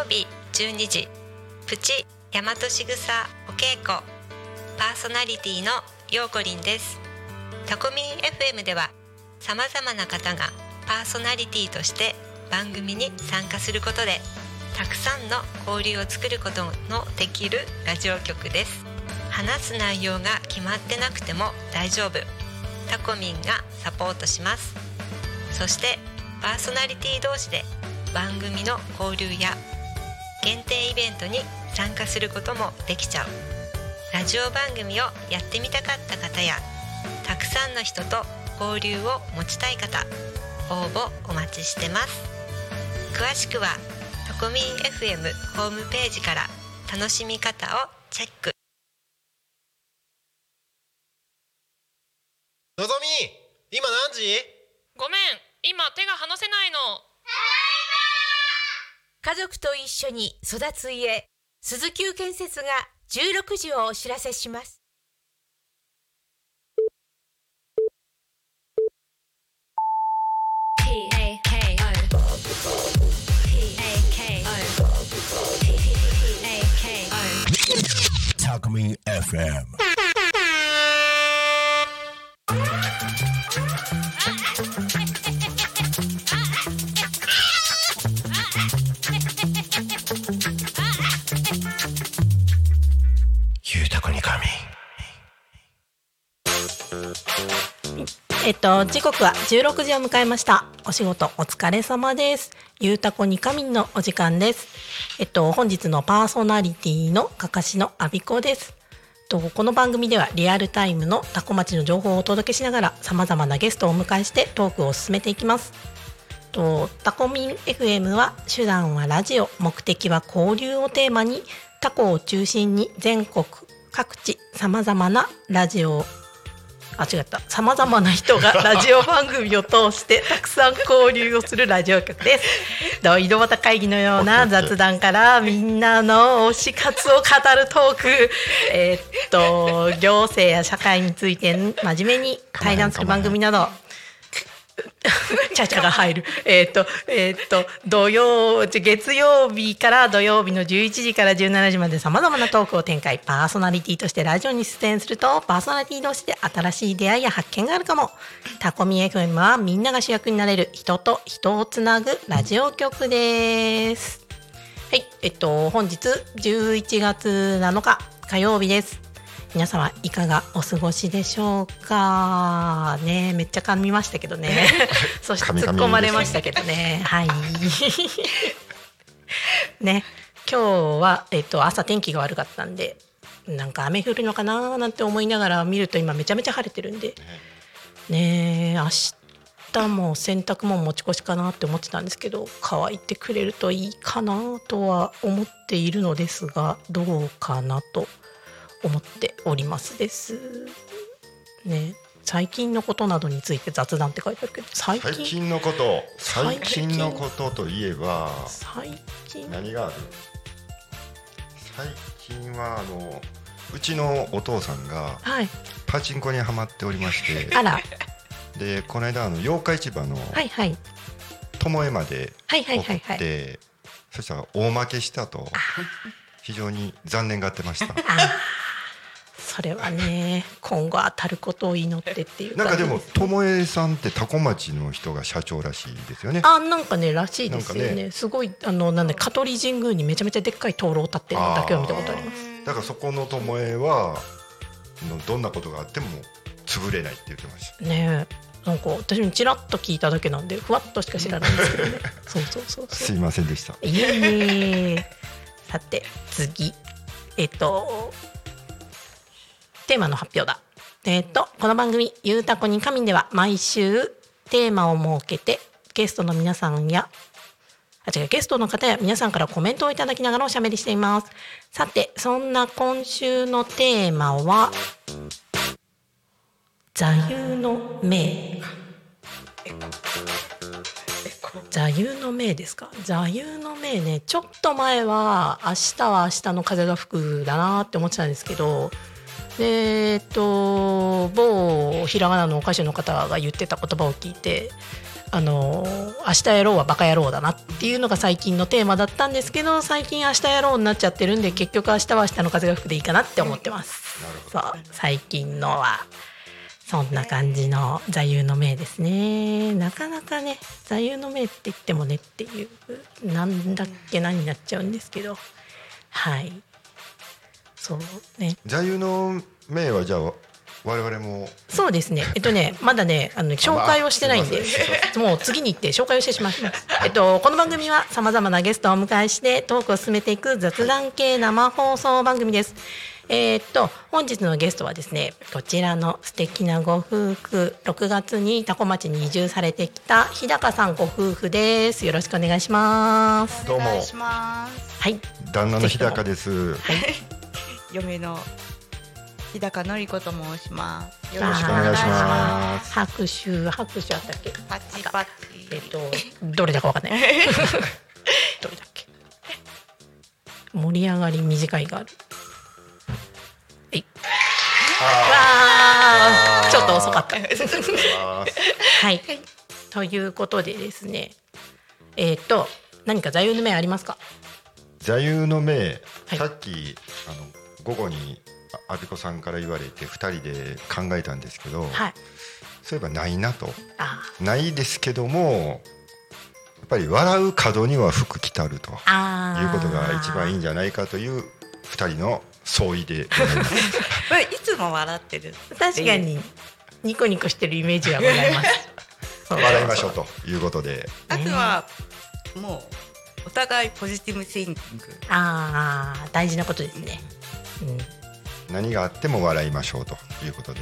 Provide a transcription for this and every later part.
曜日12時。プチ大和しぐさお稽古。パーソナリティのようこりんです。タコミン FM ではさまざまな方がパーソナリティとして番組に参加することでたくさんの交流を作ることのできるラジオ局です。話す内容が決まってなくても大丈夫。タコミンがサポートします。そしてパーソナリティ同士で番組の交流や限定イベントに参加することもできちゃう。ラジオ番組をやってみたかった方やたくさんの人と交流を持ちたい方応募お待ちしてます。詳しくはタコミン FM ホームページから楽しみ方をチェック。のぞみ今何時？ごめん今手が離せないの家族と一緒に育つ家鈴木建設が16時をお知らせします Talk Me FM. えっと、時刻は16時を迎えました。お仕事お疲れ様です。ゆうたこにかみんのお時間です。えっと、本日のパーソナリティのかかしのあびこです。とこの番組ではリアルタイムのタコ町の情報をお届けしながら様々なゲストをお迎えしてトークを進めていきます。とタコミン FM は手段はラジオ目的は交流をテーマにタコを中心に全国各地様々なラジオあ違ったさまざまな人が ラジオ番組を通してたくさん交流をするラジオ局です。と井戸端会議のような雑談からみんなの推し活を語るトーク、えーっと行政や社会について真面目に対談する番組など。ちゃちゃが入る。えっと、えーっと、土曜、月曜日から土曜日の11時から17時まで様々なトークを展開。パーソナリティとしてラジオに出演すると、パーソナリティ同士で新しい出会いや発見があるかも。タコミ FM はみんなが主役になれる人と人をつなぐラジオ局です。はい、えっと、本日11月7日火曜日です。皆様いかがお過ごしでしょうか？ねめっちゃ噛みましたけどね。そして突っ込まれましたけどね。はい。ね。今日は、えっと、朝天気が悪かったんでなんか雨降るのかななんて思いながら見ると今めちゃめちゃ晴れてるんで。ね。え明日も洗濯物持ち越しかなって思ってたんですけど乾いてくれるといいかなとは思っているのですがどうかなと思っておりますです。ね。最近のことなどについて雑談って書いてあるけど最近？のこと。最最近近のことといえば最近？何がある？最近はあのうちのお父さんがはい。パチンコにはまっておりましてあら。でこの間あの八日市場のはいはい。巴まではいはい送っはい。はいてそしたら大負けしたと。非常に残念がってましたそれはね今後当たることを祈ってっていうなんかでもす巴さんって多古町の人が社長らしいですよね。あなんかねらしいですよね。ね。すごいあのなんで香取神宮にめちゃめちゃでっかい灯籠立ってるのだけは見たことあります。だからそこの巴はのどんなことがあっても潰れないって言ってました。ねえ。なんか私もちらっと聞いただけなんでふわっとしか知らないんですけどね。そうそうそうそう。すいませんでした。いえいえさて次。えっとテーマの発表だ。えっとこの番組「ゆうたこに神」では毎週テーマを設けてゲストの皆さんやあ違うゲストの方や皆さんからコメントをいただきながらおしゃべりしています。さてそんな今週のテーマは座右の銘座右の銘ですか？座右の銘ねちょっと前は明日は明日の風が吹くだなって思ってたんですけどでえっと某ひらがなのお菓子の方が言ってた言葉を聞いてあの明日やろうはバカ野郎だなっていうのが最近のテーマだったんですけど最近明日やろうになっちゃってるんで結局明日は明日の風が吹くでいいかなって思ってます。そう最近のは。そんな感じの座右の銘ですね。なかなかね座右の銘って言ってもねっていうなんだっけ何になっちゃうんですけど。はいそうね。座右の銘はじゃあ我々も。そうですね。えっとね、まだね、あの紹介をしてないんで、もう次に行って紹介をしてしまいます。えっと、この番組はさまざまなゲストをお迎えしてトークを進めていく雑談系生放送番組です。えーっと本日のゲストはですねこちらの素敵なご夫婦。6月に多古町に移住されてきた日高さんご夫婦です。よろしくお願いします。どうも。はい。旦那の日高です。嫁の日高のり子と申します。よろろしくお願いしまます。拍手拍手あったっけ。パチパチ。えっとどれだかわかんない。どれだっけ？盛り上がり短いがあるはい。わー。ちょっと遅かった。はい。ということでですね。えっ、と何か座右の銘ありますか？座右の銘、はい。さっきあの午後にあ阿比子さんから言われて二人で考えたんですけど、はい。そういえばないなと。あないですけどもやっぱり笑う角には福来たるということが一番いいんじゃないかという二人の相違でございます。これいつも笑ってる。確かに。ニコニコしてるイメージはございます。そう。笑いましょうということで、あとはもうお互いポジティブシンキング。ああ大事なことですね、うん、何があっても笑いましょうということで、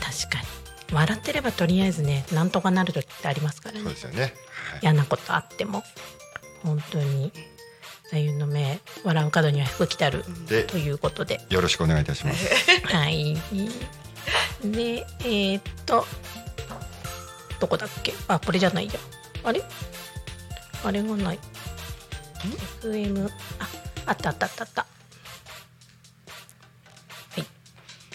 確かに。笑ってればとりあえずねなんとかなる時ってありますからね。そうですよね。はい。嫌なことあっても。本当に座右の銘笑う角には福来たるでということで。よろしくお願いいたします。はい。でえーっとどこだっけ？あこれじゃないじゃんあれ？あれがない。FM ああったあったあったあった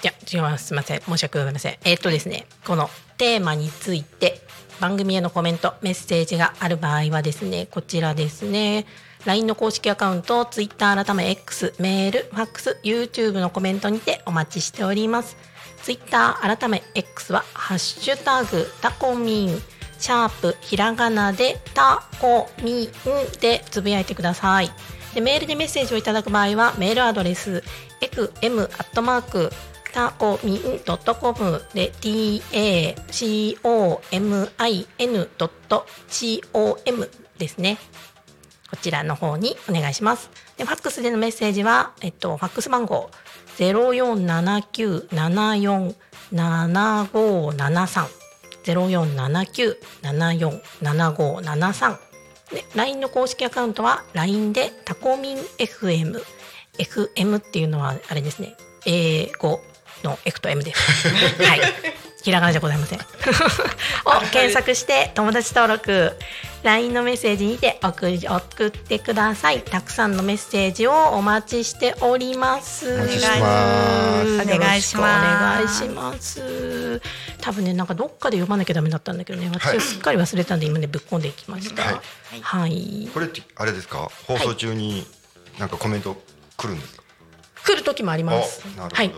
じゃ違います。すみません。申し訳ございません。えーっとですねこのテーマについて番組へのコメントメッセージがある場合はですねこちらですね。LINE の公式アカウント Twitter 改め X メールファックス YouTube のコメントにてお待ちしております。ツイッター改め X はハッシュタグタコミン。シャープひらがなでタコミンでつぶやいてください。でメールでメッセージをいただく場合はメールアドレス fm アットマークタコミンドットコムで t a c o m i n ドット c o m ですね。こちらの方にお願いします。で、ファックスでのメッセージは、えっと、ファックス番号ゼロ四七九七四七五七三。ゼロ四七九七四七五七三。で、LINE の公式アカウントは LINE でタコミン FM FM っていうのはあれですね。英語。の F と M で。す。はい。ひらがなじゃございません。を検索して友達登録 LINE のメッセージにて送り送ってください。たくさんのメッセージをお待ちしております。お待ちしてます。お願いします。お願いします。多分ねなんかどっかで読まなきゃダメだったんだけどね。私すっかり忘れたんで今ねぶっ込んでいきました。はい。はい、これってあれですか？放送中になんかコメント来るんですか、来る時もあります。おなるはい。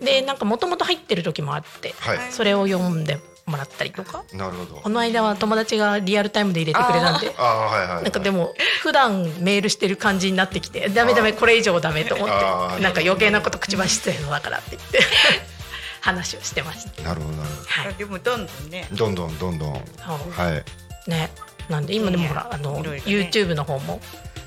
でなんかもともと入ってる時もあって、はい、それを読んでもらったりとか。なるほど。この間は友達がリアルタイムで入れてくれたんで。ああはいはい、はい、なんかでも普段メールしてる感じになってきてダメダメこれ以上ダメと思ってなんか余計なこと口走ってるのだからって言って話をしてました。なるほどなるほはい、でもどんどんね。どどんどんどん。どんはい。ね。なんで今でもほらあのいろいろね。YouTube の方も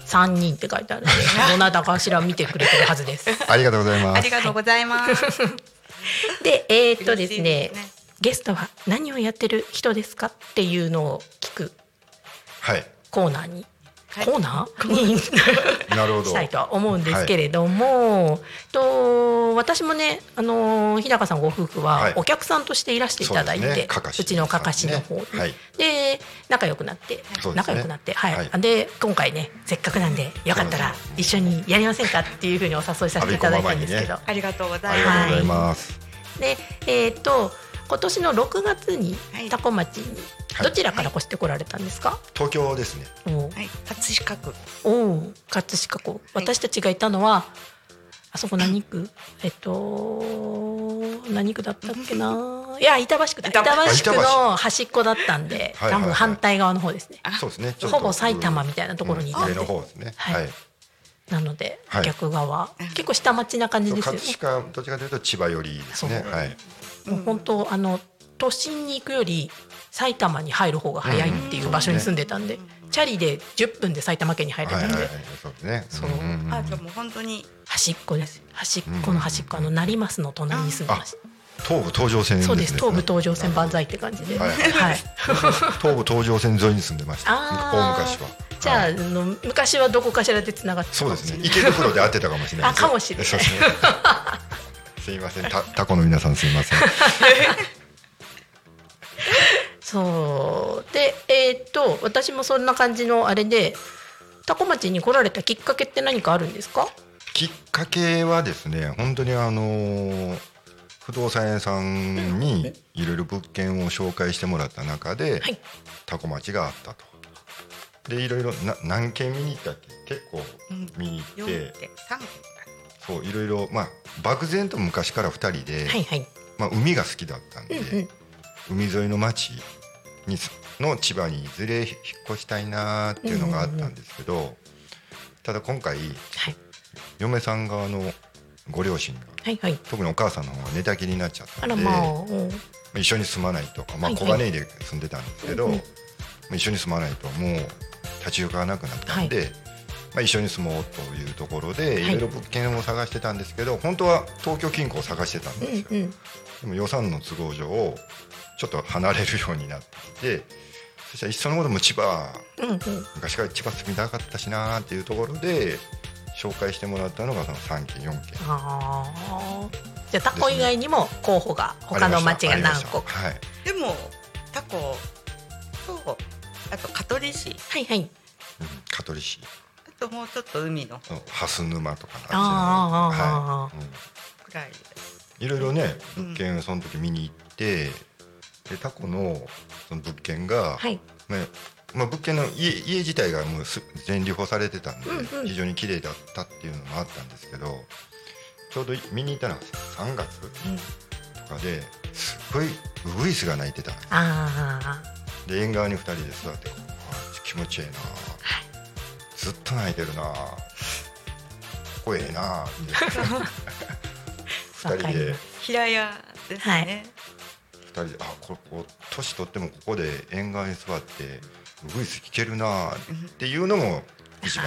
3人って書いてあるんで どなたかしら見てくれてるはずです。ありがとうございますありがとうございます。でえーっとですねねゲストは何をやってる人ですかっていうのを聞くはいコーナーに、はいコーナー？に なるほど。したいとは思うんですけれども、と私もね、あのー日高さんご夫婦ははい。お客さんとしていらしていただいて、そううちのかかしの方に、はい。で仲良くなって、仲良くなって、はい、はい。で今回ねせっかくなんでよかったら一緒にやりませんかっていうふうにお誘いさせていただいたんですけど、阿ありがとうござありがとういます。ございます、でえっ、と今年の6月にはい。多古町にはい。どちらから越してこられたんですか、東京ですね。おう。はい。葛飾区。おお葛飾湖私たちがいたのはあそこ何区？えっと何区だったっけな？いや板橋区だ。板橋。区の端っこだったんで多分反対側の方ですね。そうですね。ほぼ埼玉みたいなところにいたんで。上の方ですね。はい。はい。なのではい。逆側。結構下町な感じですよね。葛飾どっちかというと千葉寄りですね。はいもう本当あの都心に行くより埼玉に入る方が早いっていう場所に住んでたんで、チャリで10分で埼玉県に入れたんで、はいはいはい。そうですね。そう。あじゃあもう本当に。端っこです。端っこの端っこあの成増の隣に住んでまし東武東上線たそうです。東武東上線万載歳って感じで。ははいい、東武東上線沿いに住んでました。大昔は。じゃあ,、はい。あの昔はどこかしらでつながってたそうですね。池袋で会ってたかもしれないあかもしれない。そうですねすいません。たタコの皆さんすいません。そう。でえーっと私もそんな感じのあれで多古町に来られたきっかけって何かあるんですか？きっかけはですね本当にあのー不動産屋さんにいろいろ物件を紹介してもらった中で、はい。タコ町があったと。でいろいろな何軒見に行ったっけ結構見に行4って、点3点そういろいろまあ漠然と昔から2人で、はいはい。まあ、海が好きだったんで、うんうん。海沿いの町にすの千葉にいずれ引っ越したいなっていうのがあったんですけど、ただ今回はい。嫁さん側のご両親がはいはい。特にお母さんの方が寝たきりになっちゃったんで、まあ、うん。一緒に住まないとか、まあ、はいはい。小金井で住んでたんですけど、うんうん。まあ一緒に住まないともう立ち行かなくなったんで、まあ、一緒に住もうというところではい。いろいろ物件を探してたんですけど本当は東京近郊を探してたんですよ。うんうん。でも予算の都合上ちょっと離れるようになってそしたらいっそのことも千葉うんうん。昔から千葉住みたかったしなーっていうところで紹介してもらったのがその3件4件ああじゃあタコ以外にも候補が他の町が何個か。はい。でもタコとあと香取市。はいはい。うん香取市。あともうちょっと海の。うん蓮沼とかあーあーあーはい。うんくらいいろいろねうん。物件をその時見に行って、でタコのその物件が、はい。ねまあ、物件の家家自体がもうす全理舗されてたんで、うんうん。非常に綺麗だったっていうのもあったんですけどちょうど見に行ったのが3月とかですっごいウグイスが鳴いてたんですあで縁側に2人で座ってこうあ気持ちええな、ずっと泣いてるな。ここええな。って2人で平屋ですね、二人で。あここ年取ってもここで縁側に座ってウグイス聞けるなっていうのも一番。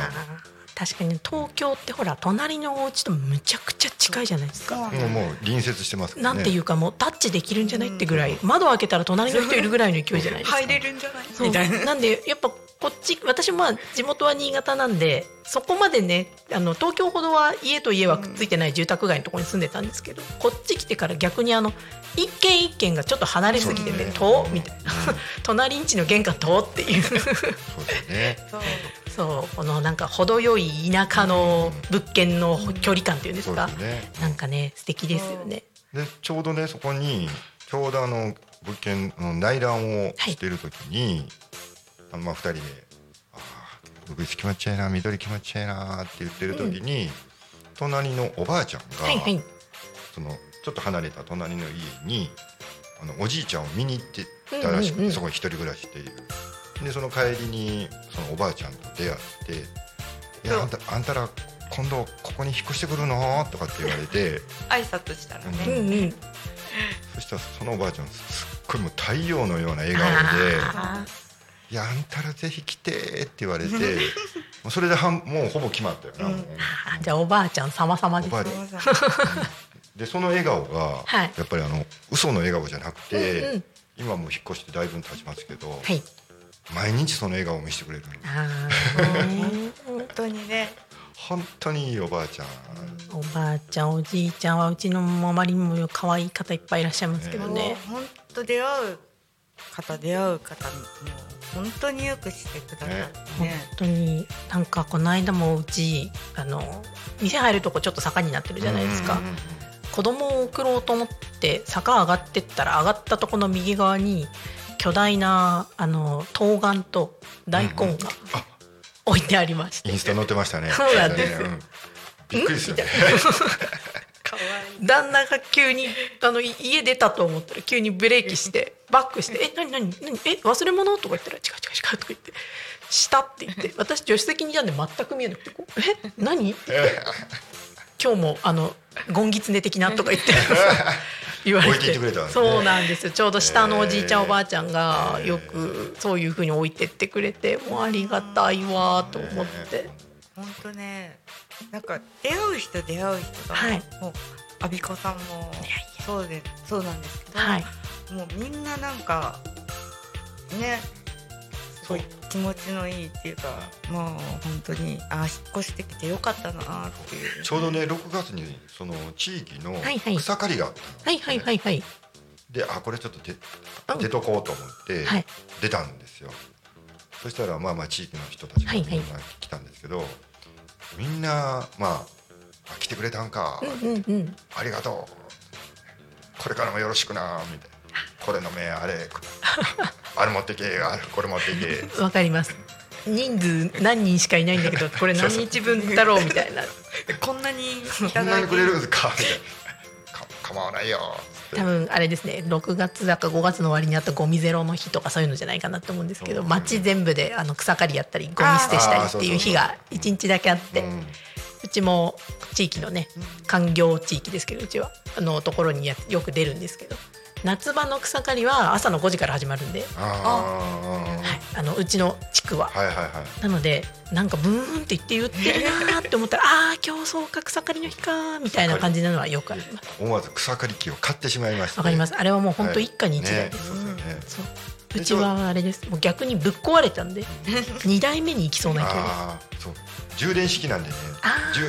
確かに東京ってほら隣のお家とむちゃくちゃ近いじゃないですか。もうもう隣接してますからね。なんていうかもうタッチできるんじゃないってぐらい。窓開けたら隣の人いるぐらいの勢いじゃないですか。入れるんじゃないみたいななんでやっぱこっち私もまあ地元は新潟なんでそこまでねあの東京ほどは家と家はくっついてない住宅街のところに住んでたんですけどこっち来てから逆にあの一軒一軒がちょっと離れすぎてね遠っみたいな。隣んちの玄関遠っていう。そうですよね。そう。そう。このなんか程よい田舎の物件の距離感っていうんですか？ですね。なんかね素敵ですよね。でちょうどねそこにちょうどあの物件の内覧をしてる時に、あのまあ2人で「ああウグイス気持ちええな緑気持ちええな」って言ってる時に、隣のおばあちゃんが、はいはい。そのちょっと離れた隣の家にあのおじいちゃんを見に行ってたらしくて、うんうんうん。そこに一人暮らししているでその帰りにそのおばあちゃんと出会って「いやあんたあんたら今度ここに引っ越してくるの?」とかって言われて 挨拶したらうね、ん。うんそしたらそのおばあちゃんすっごいもう太陽のような笑顔であ「いやあんたらぜひ来て」って言われて もうそれではんもうほぼ決まったよな、もう。ーじゃあおばあちゃん様々ですね。でその笑顔が、はい。やっぱりあの嘘の笑顔じゃなくて、うんうん。今もう引っ越してだいぶ経ちますけど、はい。毎日その笑顔を見せてくれる本当にね。本当にいいおばあちゃん、おばあちゃんおじいちゃんはうちの周りにも可愛い方いっぱいいらっしゃいますけどね。本当出会う方出会う方も本当によくしてくださってね。本当になんかこの間もうちあの店入るとこちょっと坂になってるじゃないですか、子供を送ろうと思って坂上がってったら上がったとこの右側に巨大なあの冬瓜と大根があ。置いてありまして、インスタ載ってましたね。そうなんです。ん。びっくりですよね旦那が急にあのい家出たと思ったら急にブレーキしてバックして「え何何何え忘れ物?」とか言ったら「違う違う違う」とか言って「した」って言って私助手席にいたんで全く見えなくてこう「え何?」って言って今日もあのゴンギツネ的なとか言って言われ置いていってくれたんですね。そうなんですよ。ちょうど下のおじいちゃんおばあちゃんがよくそういうふうに置いてってくれてもうありがたいわと思って。本当ねなんか出会う人出会う人が、はい。もう阿ビ子さんもそうでそうなんですけど、はい。もうみんななんかねそう。気持ちのいいっていうかもう本当にあ引っ越してきてよかったなっていう。ちょうどね6月にその地域のはいはい。草刈りがあったね。はいはいはいはい。であこれちょっと出うん。出とこうと思ってはい。出たんですよ、そしたらまあまあ地域の人たちが来たんですけど、みんなまああ来てくれたんか、うんうんうんありがとうこれからもよろしくなみたいなこれ飲めあれあれ持ってけあれこれ持ってけ わかります。人数何人しかいないんだけど これ何日分だろう？みたいな。こんなにいこんなにくれるんですか？みたいな。か構わないよ。多分あれですね。6月だか5月の終わりにあったゴミゼロの日とかそういうのじゃないかなと思うんですけど街全部であの草刈りやったりゴミ捨てしたりっていう日が1日だけあってうちも地域のね環境地域ですけどうちは。あのところにやよく出るんですけど。夏場の草刈りは朝の5時から始まるんで、あはい、あのうちの地区は。あはいはいはい。なのでなんかブーンって言って言ってるなーって思ったらあ あー今日そうか草刈りの日かーみたいな感じなのはよくあります。思わず草刈り機を買ってしまいました、わかります。あれはもう本当はい一家に一台ねです、そうですよね。そう。うちはあれです。もう逆にぶっ壊れたんで。2台目に行きそうな勢いですそう。充電式なんでね。あー。充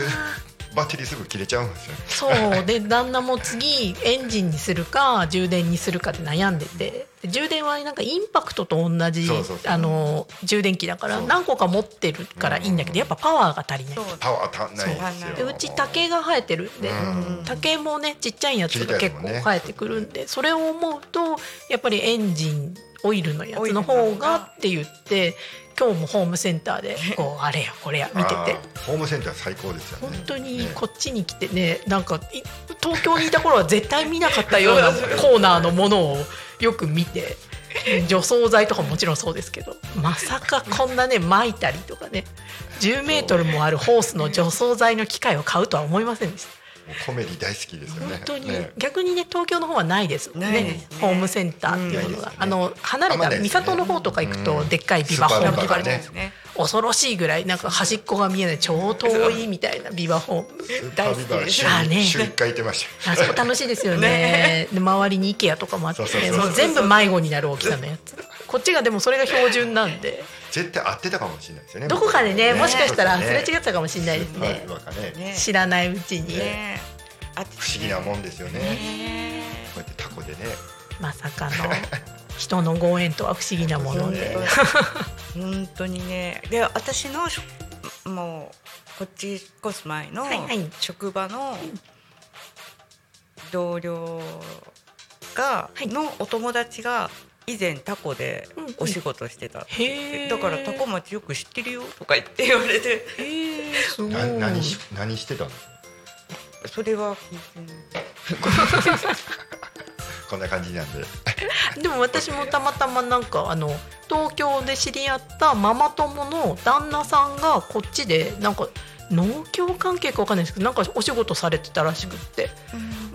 バッテリーすぐ切れちゃうんですよ。ねそうで旦那も次エンジンにするか充電にするかって悩んでて。で充電はなんかインパクトと同じそうそうそう。あの充電器だから何個か持ってるからいいんだけどやっぱパワーが足りない。パワー足んないんですよ。でうち竹が生えてる。んでうん。竹もねちっちゃいやつが結構生えてくるんでそれを思うとやっぱりエンジンオイルのやつの方がって言って今日もホームセンターでこうあれやこれや見てて。ホームセンター最高ですよね。本当にね。こっちに来てねなんかい東京にいた頃は絶対見なかったような コーナーのものをよく見て除草剤とかももちろんそうですけどまさかこんなね撒いたりとかね10メートルもあるホースの除草剤の機械を買うとは思いませんでした。コメディ大好きですよね。本当に、ね。逆にね東京の方はないです。ねないですね。ホームセンターっていうのが、うんあの離れた三郷の方とか行くと、うん。でっかいビバホームとかあるじゃないですか、ね。恐ろしいぐらいなんか端っこが見えない超遠いみたいなビバホーム大好きです。週あね。に週一回行ってました。あそこ楽しいですよね。で周りに IKEA とかもあって全部迷子になる大きさのやつ。こっちがでもそれが標準なんで絶対合ってたかもしれないですよね。どこかでねもしかしたらすれ違ったかもしれないですね。ねね。知らないうちに、ね。あ不思議なもんですよね。ね。こうやってタコでね。まさかの。人のご縁とは不思議なもので、本当にね。で私のもうこっち引っ越す前の職場の同僚が、はい。のお友達が以前タコでうんうん。お仕事してたってへ言ってー。だからタコ町よく知ってるよとか言って言われて。へえすごい。な何し何してたんですか？それは こんな感じなんで。でも私もたまたまなんかあの東京で知り合ったママ友の旦那さんがこっちでなんか農協関係かわかんないですけどなんかお仕事されてたらしくって。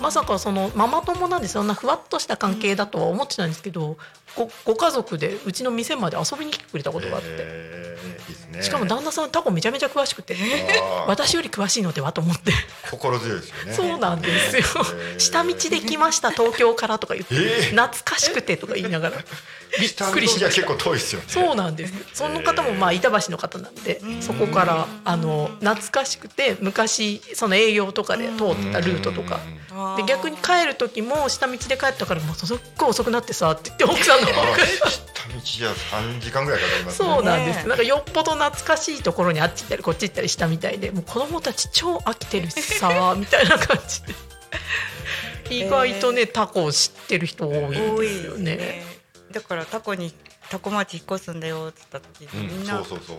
まさかそのママ友なんでそんなふわっとした関係だとは思ってたんですけどごご家族でうちの店まで遊びに来てくれたことがあって。えーいいですね。しかも旦那さんタコめちゃめちゃ詳しくて私より詳しいのではと思って。心強いですよね。そうなんですよ。へー。下道で来ました東京からとか言ってえー。懐かしくてとか言いながら。びっくりしました。結構遠いですよね。そうなんです。その方もまあ板橋の方なんで、そこからあの懐かしくて昔その営業とかで通ったルートとか。で逆に帰る時も下道で帰ったからもうすっごい遅くなってさって言って奥さん 道じゃ三時間ぐらいかかりますね。そうなんです、ねなんかよっぽど懐かしいところにあっち行ったりこっち行ったりしたみたいでもう子供たち超飽きてるしさみたいな感じで。意外とねタコを知ってる人多いん多いですよね。だからタコにタコ町引っ越すんだよって言った時、うん。みんな。そうそうそう。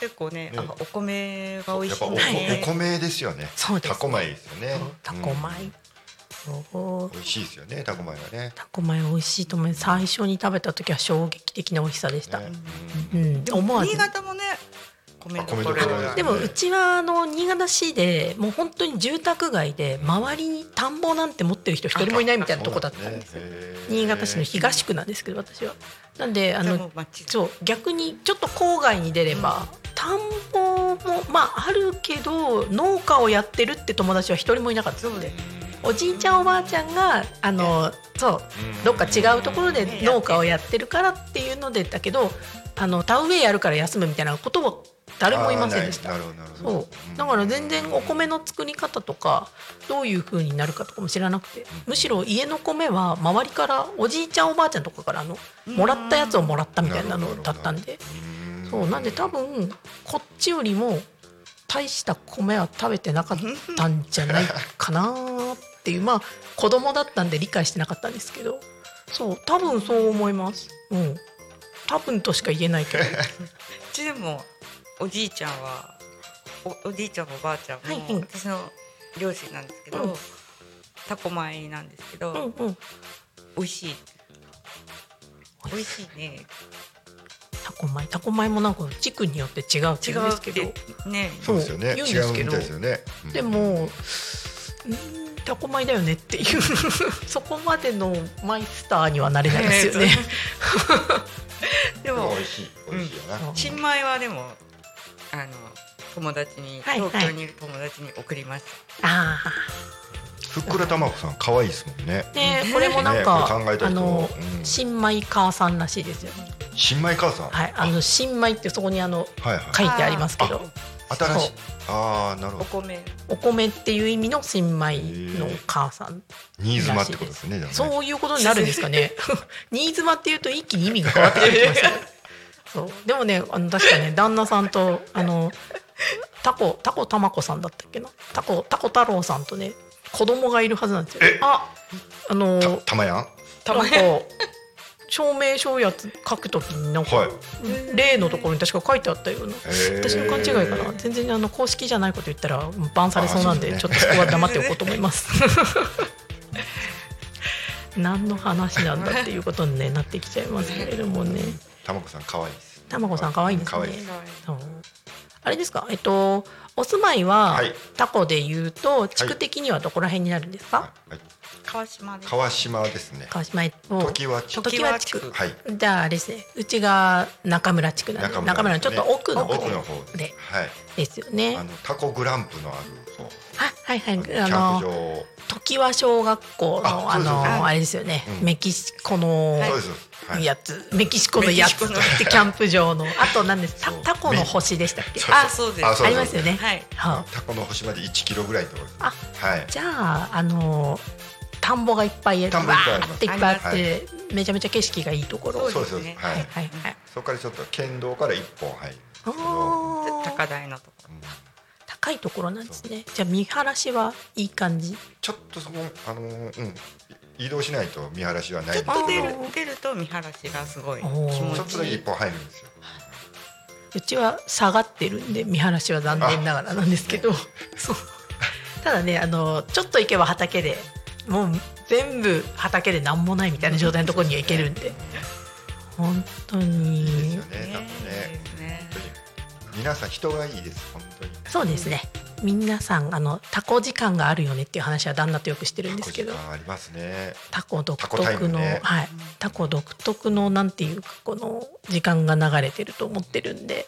結構ねねあお米が美味しやっぱお,、いねお米ですよね。そうです。ねタコ米ですよね。タコ米、うん美味しいですよねタコ米がね。タコ米美味しいと思います最初に食べた時は衝撃的な美味しさでした、ね。うん、思わず。新潟もね米どころでもうちはあの新潟市でもう本当に住宅街で周りに田んぼなんて持ってる人一人もいないみたいなとこだったんですよ。新潟市の東区なんですけど私は。なんであのそう逆にちょっと郊外に出れば、田んぼもまああるけど農家をやってるって友達は一人もいなかったのでおじいちゃんおばあちゃんがあのそうどっか違うところで農家をやってるからっていうのでだけどあの田植えやるから休むみたいなことを誰もいませんでした。そう。だから全然お米の作り方とかどういう風になるかとかも知らなくて。むしろ家の米は周りからおじいちゃんおばあちゃんとかからあのもらったやつをもらったみたいなのだったんで。うんそう。なんで多分こっちよりも大した米は食べてなかったんじゃないかなっていうまあ子供だったんで理解してなかったんですけど。そう多分そう思います。うん。多分としか言えないけど。うちでもおじいちゃんはおおじいちゃんもおばあちゃんも、はいはい。私の両親なんですけど、うん。タコ米なんですけど、うんうん。美味しい。美味しいね。タコ米タコ米もなんか地区によって違うって違言うんうですけど。ねそうですよね。言うんですけど。ですよね。うん。でも、うんタコ米だよねっていう。そこまでのマイスターにはなれないですよね。でも美味しい美味しいよな、う。ん。新米はでもあの友達に、はいはい。東京にいる友達に送ります。あふっくらたまこさん可愛いですもんね。あ、ねこれもなんか、ねあの、うん。新米母さんらしいですよ。新米母さん？はい、あの新米ってそこにあのはいはい。書いてありますけど、新しい。ああなるほど。お米。お米っていう意味の新米の母さん。新妻ってことですねね。そういうことになるんですかね。新妻っていうと一気に意味が変わってきます。そう。でもねあの確かね旦那さんとあのタコタコたまこさんだったっけな？タコタコ太郎さんとね子供がいるはずなんですよ。ああのたたまやん？なんか証明書やつ書くときになんか、はい。例のところに確か書いてあったような。私の勘違いかな。全然あの公式じゃないこと言ったらバンされそうなんであちょっとそこは黙っておこうと思います。何の話なんだっていうことに、ね、なってきちゃいますけれどもね。たまこさん可愛いです。たまこさん可愛いですね。あれですか？えっとお住まいは、はい。タコで言うと地区的にはどこら辺になるんですか、はい川島です。川島ですね。川島。と時は地区。時は地区。はい。じゃああれですね。うちが中村地区なんで中中村のちょっと奥の方奥の方で。はい。ですよね。あのタコグランプのあるそうあはいはい。キャンあのプ場常盤小学校のあのあれですよね、うん。メキシコのそうですはい。やつ、メキシコのやつ。って キャンプ場の。あと何ですタそう。タコの星でしたっけ？そうあそうです。ありますよね。はい。はタコの星まで1キロぐらいのところあはい。じゃああの田んぼがいっぱい田んぼいっぱい。ありますわーっていっぱいあって、はい。めちゃめちゃ景色がいいところ。そうそうですそうです。ははいいはいはい。そこからちょっと県道から一本入る高台のとこ。うん。高いところなんですね。じゃあ見晴らしはいい感じ。ちょっとそこあのうん。移動しないと見晴らしはないんちょっと出ですけどる出ると見晴らしがすごい気おー持ちょっと一本入るんですよ。うちは下がってるんで見晴らしは残念ながらなんですけど。そう。ただねあのちょっと行けば畑でもう全部畑で何もないみたいな状態のところには行けるんで。本当に。皆さん人がいいです本当にそうですね。皆さんあのタコ時間があるよねっていう話は旦那とよくしてるんですけど。タコ時間ありますね。タコ独特の、ムね。はい。タコ独特のなんていうかこの時間が流れてると思ってるんで。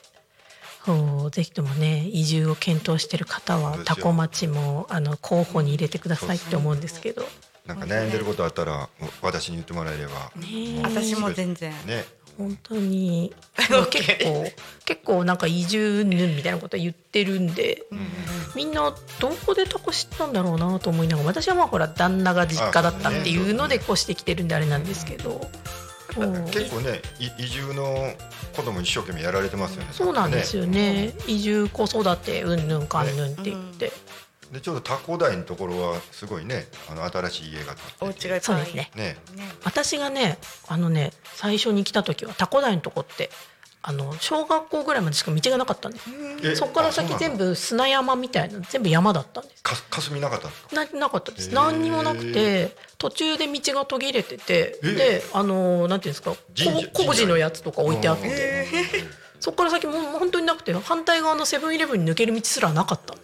ぜひともね移住を検討してる方はタコ町もあの候補に入れてくださいって思うんですけど。なんか悩んでることあったら私に言ってもらえれば。ね私も全然。ね。本当に 結構結構なんか移住ぬんみたいなこと言ってるんでみんなどこでタコ知ったんだろうなと思いながら私はまあほら旦那が実家だったっていうので越してきてるんであれなんですけど。うん。結構ねい移住のことも一生懸命やられてますよね。そうなんですよよね。移住子育てうんぬんかんぬんって言って、でちょうどタコ台のところはすごいねあの新しい家がお建ってて。家がいっぱい。そうですね。ね。ね私がねあのね最初に来た時はタコ台のとこってあの小学校ぐらいまでしか道がなかったんですえそこから先全部砂山みたいな全部山だったんです。か霞なかったんですか？ななかったです。何にもなくて途中で道が途切れててえであのなんていうんですか工事のやつとか置いてあって、えそこから先もう本当になくて反対側のセブンイレブンに抜ける道すらなかった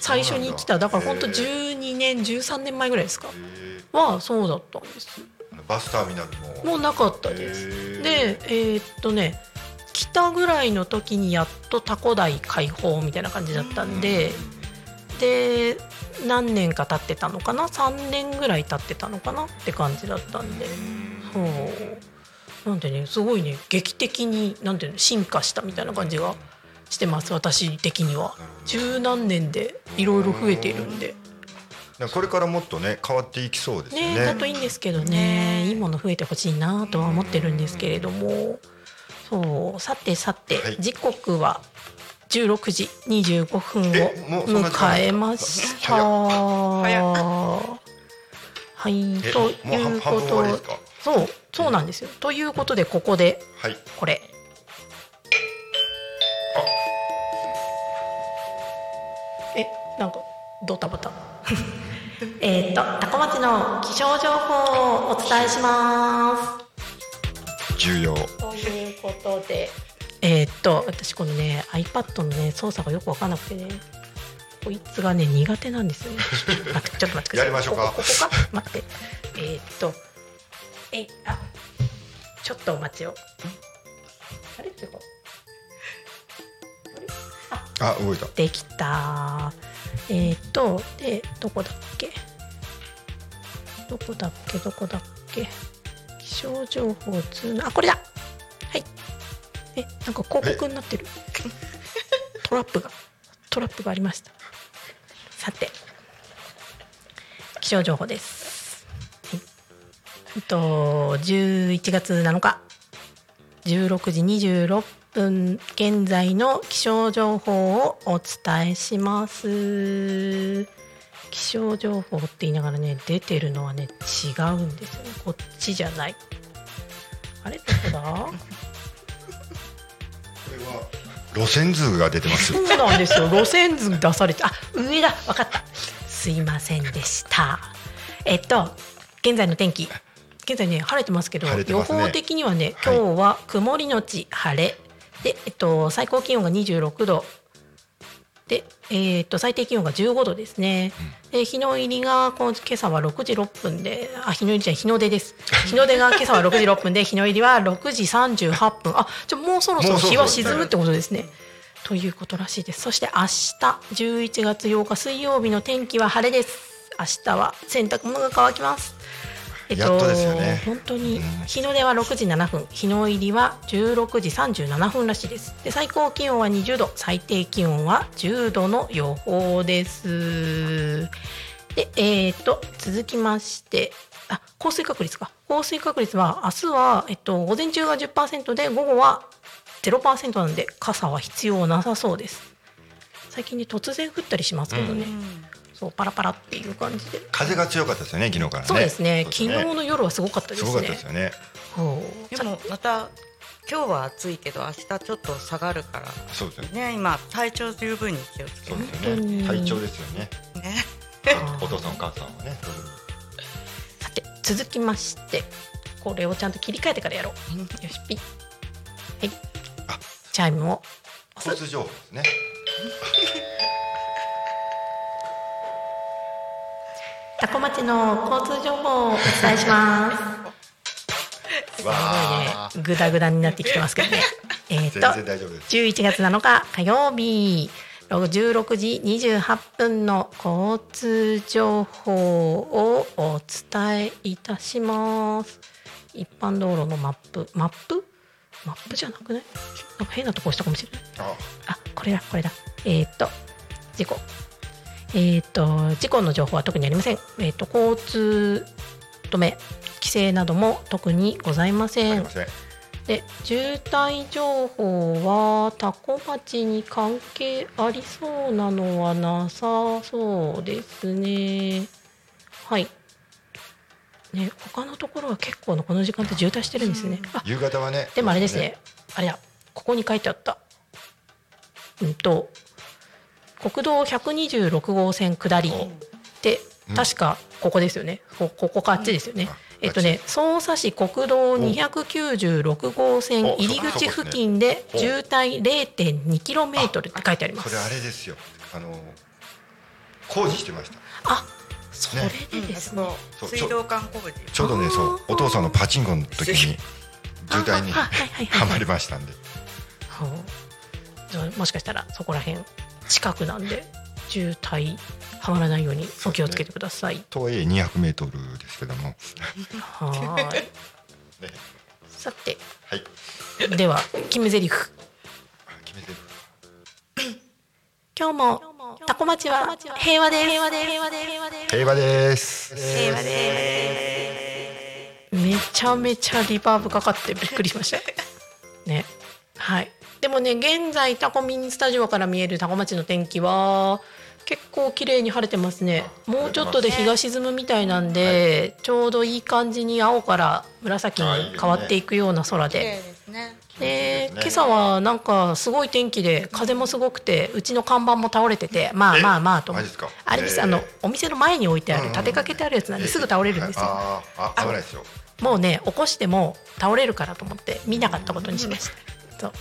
最初に来ただから本当へー12年13年前ぐらいですか？へはそうだったんです。ーバスターミナルも。もうなかったです。でえーっとね来たぐらいの時にやっとタコ台開放みたいな感じだったんでで何年か経ってたのかな？3年ぐらい経ってたのかなって感じだったんで。そう。なんでねすごいね劇的になんていうの進化したみたいな感じがしてます私的には。十何年でいろいろ増えているんで。これからもっとね変わっていきそうですよね。ねだといいんですけどね。いいもの増えてほしいなとは思ってるんですけれどもそうさてさて、はい時刻は16時25分を迎えました。早はいえということでそうそうなんですよ。ということでここではいこれ。えなんかドタバタ。えっとタコ町の気象情報をお伝えします。重要ことで、えーっと私このね iPad のね操作がよく分かんなくてね。こいつがね苦手なんですよね。待ってちょっと待ってください。やりましょうか。ここか？待って。えーっとえいあちょっとお待ちを。あれ？ってかあ動いた。できた。えーっとでどこだっけ？どこだっけ？どこだっけ？気象情報通のあこれだ！はいえなんか広告になってる。トラップがトラップがありました。さて気象情報です、はい、えっと11月7日16時26分現在の気象情報をお伝えします。気象情報って言いながらね出てるのはね違うんですよね。こっちじゃない。あれ？どこだ？路線図が出てます。そうなんですよ。路線図出されてあ上だ分かった。すいませんでした。えっと現在の天気。現在ね晴れてますけどね。報的にはねはい。今日は曇りのち晴れ、で、えっと、最高気温が26度で、えっと最低気温が15度ですね、で日の入りがこの今朝は6時6分であ日の入りじゃ日の出です。日の出が今朝は6時6分で日の入りは6時38分。あじゃあもうそろそろもうそろそろ日は沈むってことですね。ということらしいです。そして明日11月8日水曜日の天気は晴れです。明日は洗濯物が乾きますえやっとですよね。本当に。日の出は6時7分。日の入りは16時37分らしいです。で最高気温は20度。最低気温は10度の予報です。でえー、と続きまして。あ降水確率か。降水確率は明日は、えっと、午前中が10%で午後は0%なんで傘は必要なさそうです。最近ね突然降ったりしますけどね、そうパラパラっていう感じで。風が強かったですよね昨日からね。そうですね。そう昨日の夜はすごかったですすねごかったですよね。でもまた今日は暑いけど明日ちょっと下がるから。そうですよね。ね今体調十分に気をつけそうてですよね体調ですよね。ね。お父さんお母さんはね。さて続きましてこれをちゃんと切り替えてからやろう。よしピッ。はい。あ。チャイムを交通情報ですね タコ町の交通情報をお伝えします。すごいねグダグダになってきてますけどね。えっと全然大丈夫です。11月7日火曜日16時28分の交通情報をお伝えいたします。一般道路のマップマップ？マップじゃなくない？なんか変なとこ押したかもしれない。あ。あこれだこれだ。えーっと事故えーっと事故の情報は特にありません。えーっと交通止め規制なども特にございません。で渋滞情報は多古町に関係ありそうなのはなさそうですね。はい。ね他のところは結構のこの時間って渋滞してるんですね、あ夕方はね。でもあれですね。あれだここに書いてあった。うんと国道126号線下り。でうん。確かここですよね、こここかあっちですよね、あえっとね匝瑳市国道296号線お入り口付近でお渋滞 0.2km って書いてありまそれあすれですよ。あの工事してました。あそれでですね。水道管工事。ちょうどねそうお父さんのパチンコの時に渋滞にあはまりましたんで。もしかしたらそこら辺近くなんで渋滞はまらないようにお気をつけてください、とはいえ200メートルですけども。はーい。ね。さてはい。では決め台詞。決めてる今日もタコ町は平和です平和です。平和です。平和です。平和です。めちゃめちゃリバーブかかってびっくりしました。ね。はいでもね現在タコミンスタジオから見えるタコ町の天気は結構綺麗に晴れてますね。もうちょっとで日が沈むみたいなんで、ちょうどいい感じに青から紫に変わっていくような空で、ですね。で今朝はなんかすごい天気で風もすごくてうちの看板も倒れててまあえまあまあとあれですえー。あのお店の前に置いてある立てかけてあるやつなんですぐ倒れるんですよ。あーあ危ないですよ。もうね起こしても倒れるからと思って見なかったことにしました。そう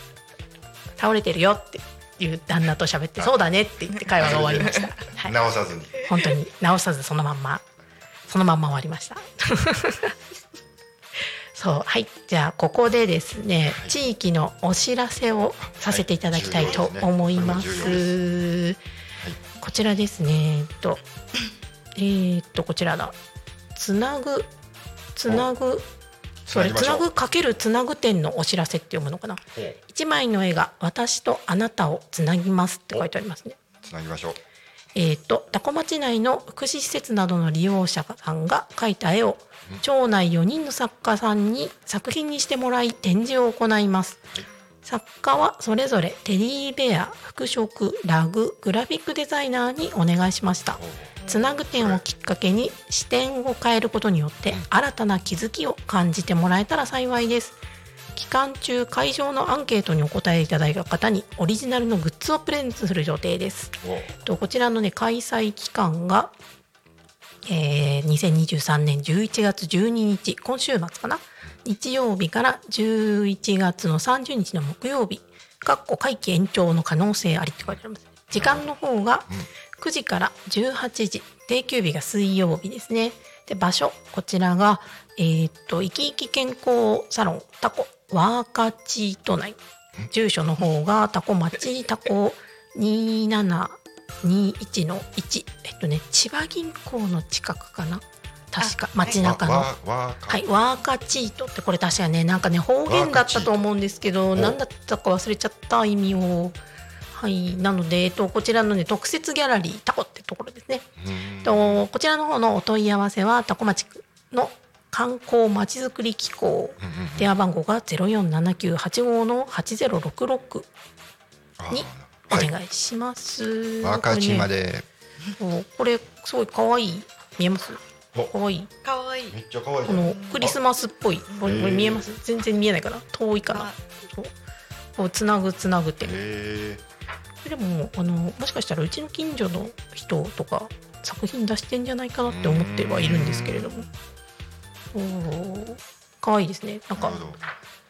倒れてるよっていう旦那と喋ってそうだねって言って会話が終わりました、はい、直さずに。本当に直さずそのまんま。そのまんま終わりました。そうはい。じゃあここでですね、地域のお知らせをさせていただきたいと思います,、はい。すねこちらですね。えっとえーっとこちらだ。つなぐつなぐそれつなぐかけるつなぐ点のお知らせって読むのかな？一枚の絵が私とあなたをつなぎますって書いてありますね。つなぎましょう。えー、と多古町内の福祉施設などの利用者さんが描いた絵を町内4人の作家さんに作品にしてもらい展示を行います、作家はそれぞれテディベア服飾ラググラフィックデザイナーにお願いしました。つなぐ点をきっかけに視点を変えることによって新たな気づきを感じてもらえたら幸いです。期間中会場のアンケートにお答えいただいた方にオリジナルのグッズをプレゼントする予定です。とこちらのね開催期間が、えー、2023年11月12日今週末かな？日曜日から11月の30日の木曜日かっこ会期延長の可能性ありって書いてあります。時間の方が9時から18時定休日が水曜日ですね。で場所こちらがえーっと生き生き健康サロンタコワーカチート内。住所の方がタコ町タコ2721の1えっとね千葉銀行の近くかな確か街中の。はい、ワーカチートってこれ確かねなんかね方言だったと思うんですけど何だったか忘れちゃった意味を。はいなので、えっと、こちらのね特設ギャラリータコってところですね。うん。とこちらの方のお問い合わせはタコ町の観光まちづくり機構。うんうんうん。電話番号が047985の8066あー。におはい願いします。ワーカーチーで。これすごい可愛い。見えます？お。可愛い。かわい。いめっちゃ可愛いこのクリスマスっぽい。これこれ見えます？全然見えないかな？遠いかな？こうつなぐつなぐって。でもあのもしかしたらうちの近所の人とか作品出してんじゃないかなって思ってはいるんですけれども。おー。可愛いですね。なんか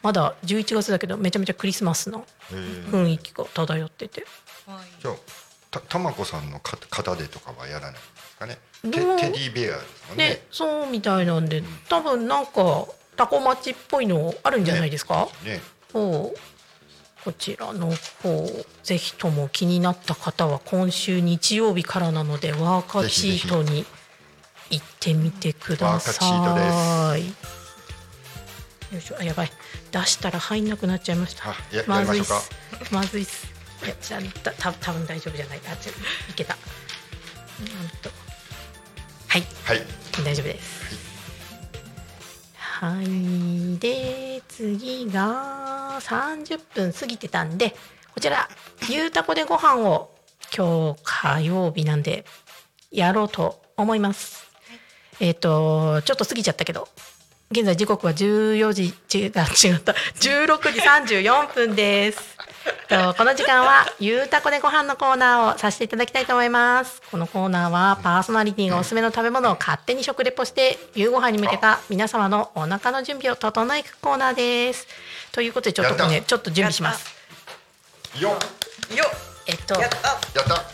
まだ11月だけどめちゃめちゃクリスマスなへえ雰囲気が漂ってて。かわい。いじゃあたたまこさんのか型でとかはやらない？かね。テテディベアね。ねそうみたいなんで多分なんかタコ町っぽいのあるんじゃないですか、ねほう。こちらの方ぜひとも気になった方は今週日曜日からなのでワーカーチートに行ってみてください。よいしょ。あやばい。出したら入んなくなっちゃいました。まずいっす。まずいっす。いやじゃあたた多分大丈夫じゃない。あちょいけた。うんとはいはい大丈夫です。はい、で次が30分過ぎてたんでこちらゆうたこでご飯を今日火曜日なんでやろうと思います。えっ、とちょっと過ぎちゃったけど現在時刻は14時違うあ違った16時34分です。とこの時間はゆうたこでご飯のコーナーをさせていただきたいと思います。このコーナーはパーソナリティがおすすめの食べ物を勝手に食レポして夕ご飯に向けた皆様のお腹の準備を整えくコーナーです。ということでちょっとねちょっと準備します。よっ。よえっとやった。やった。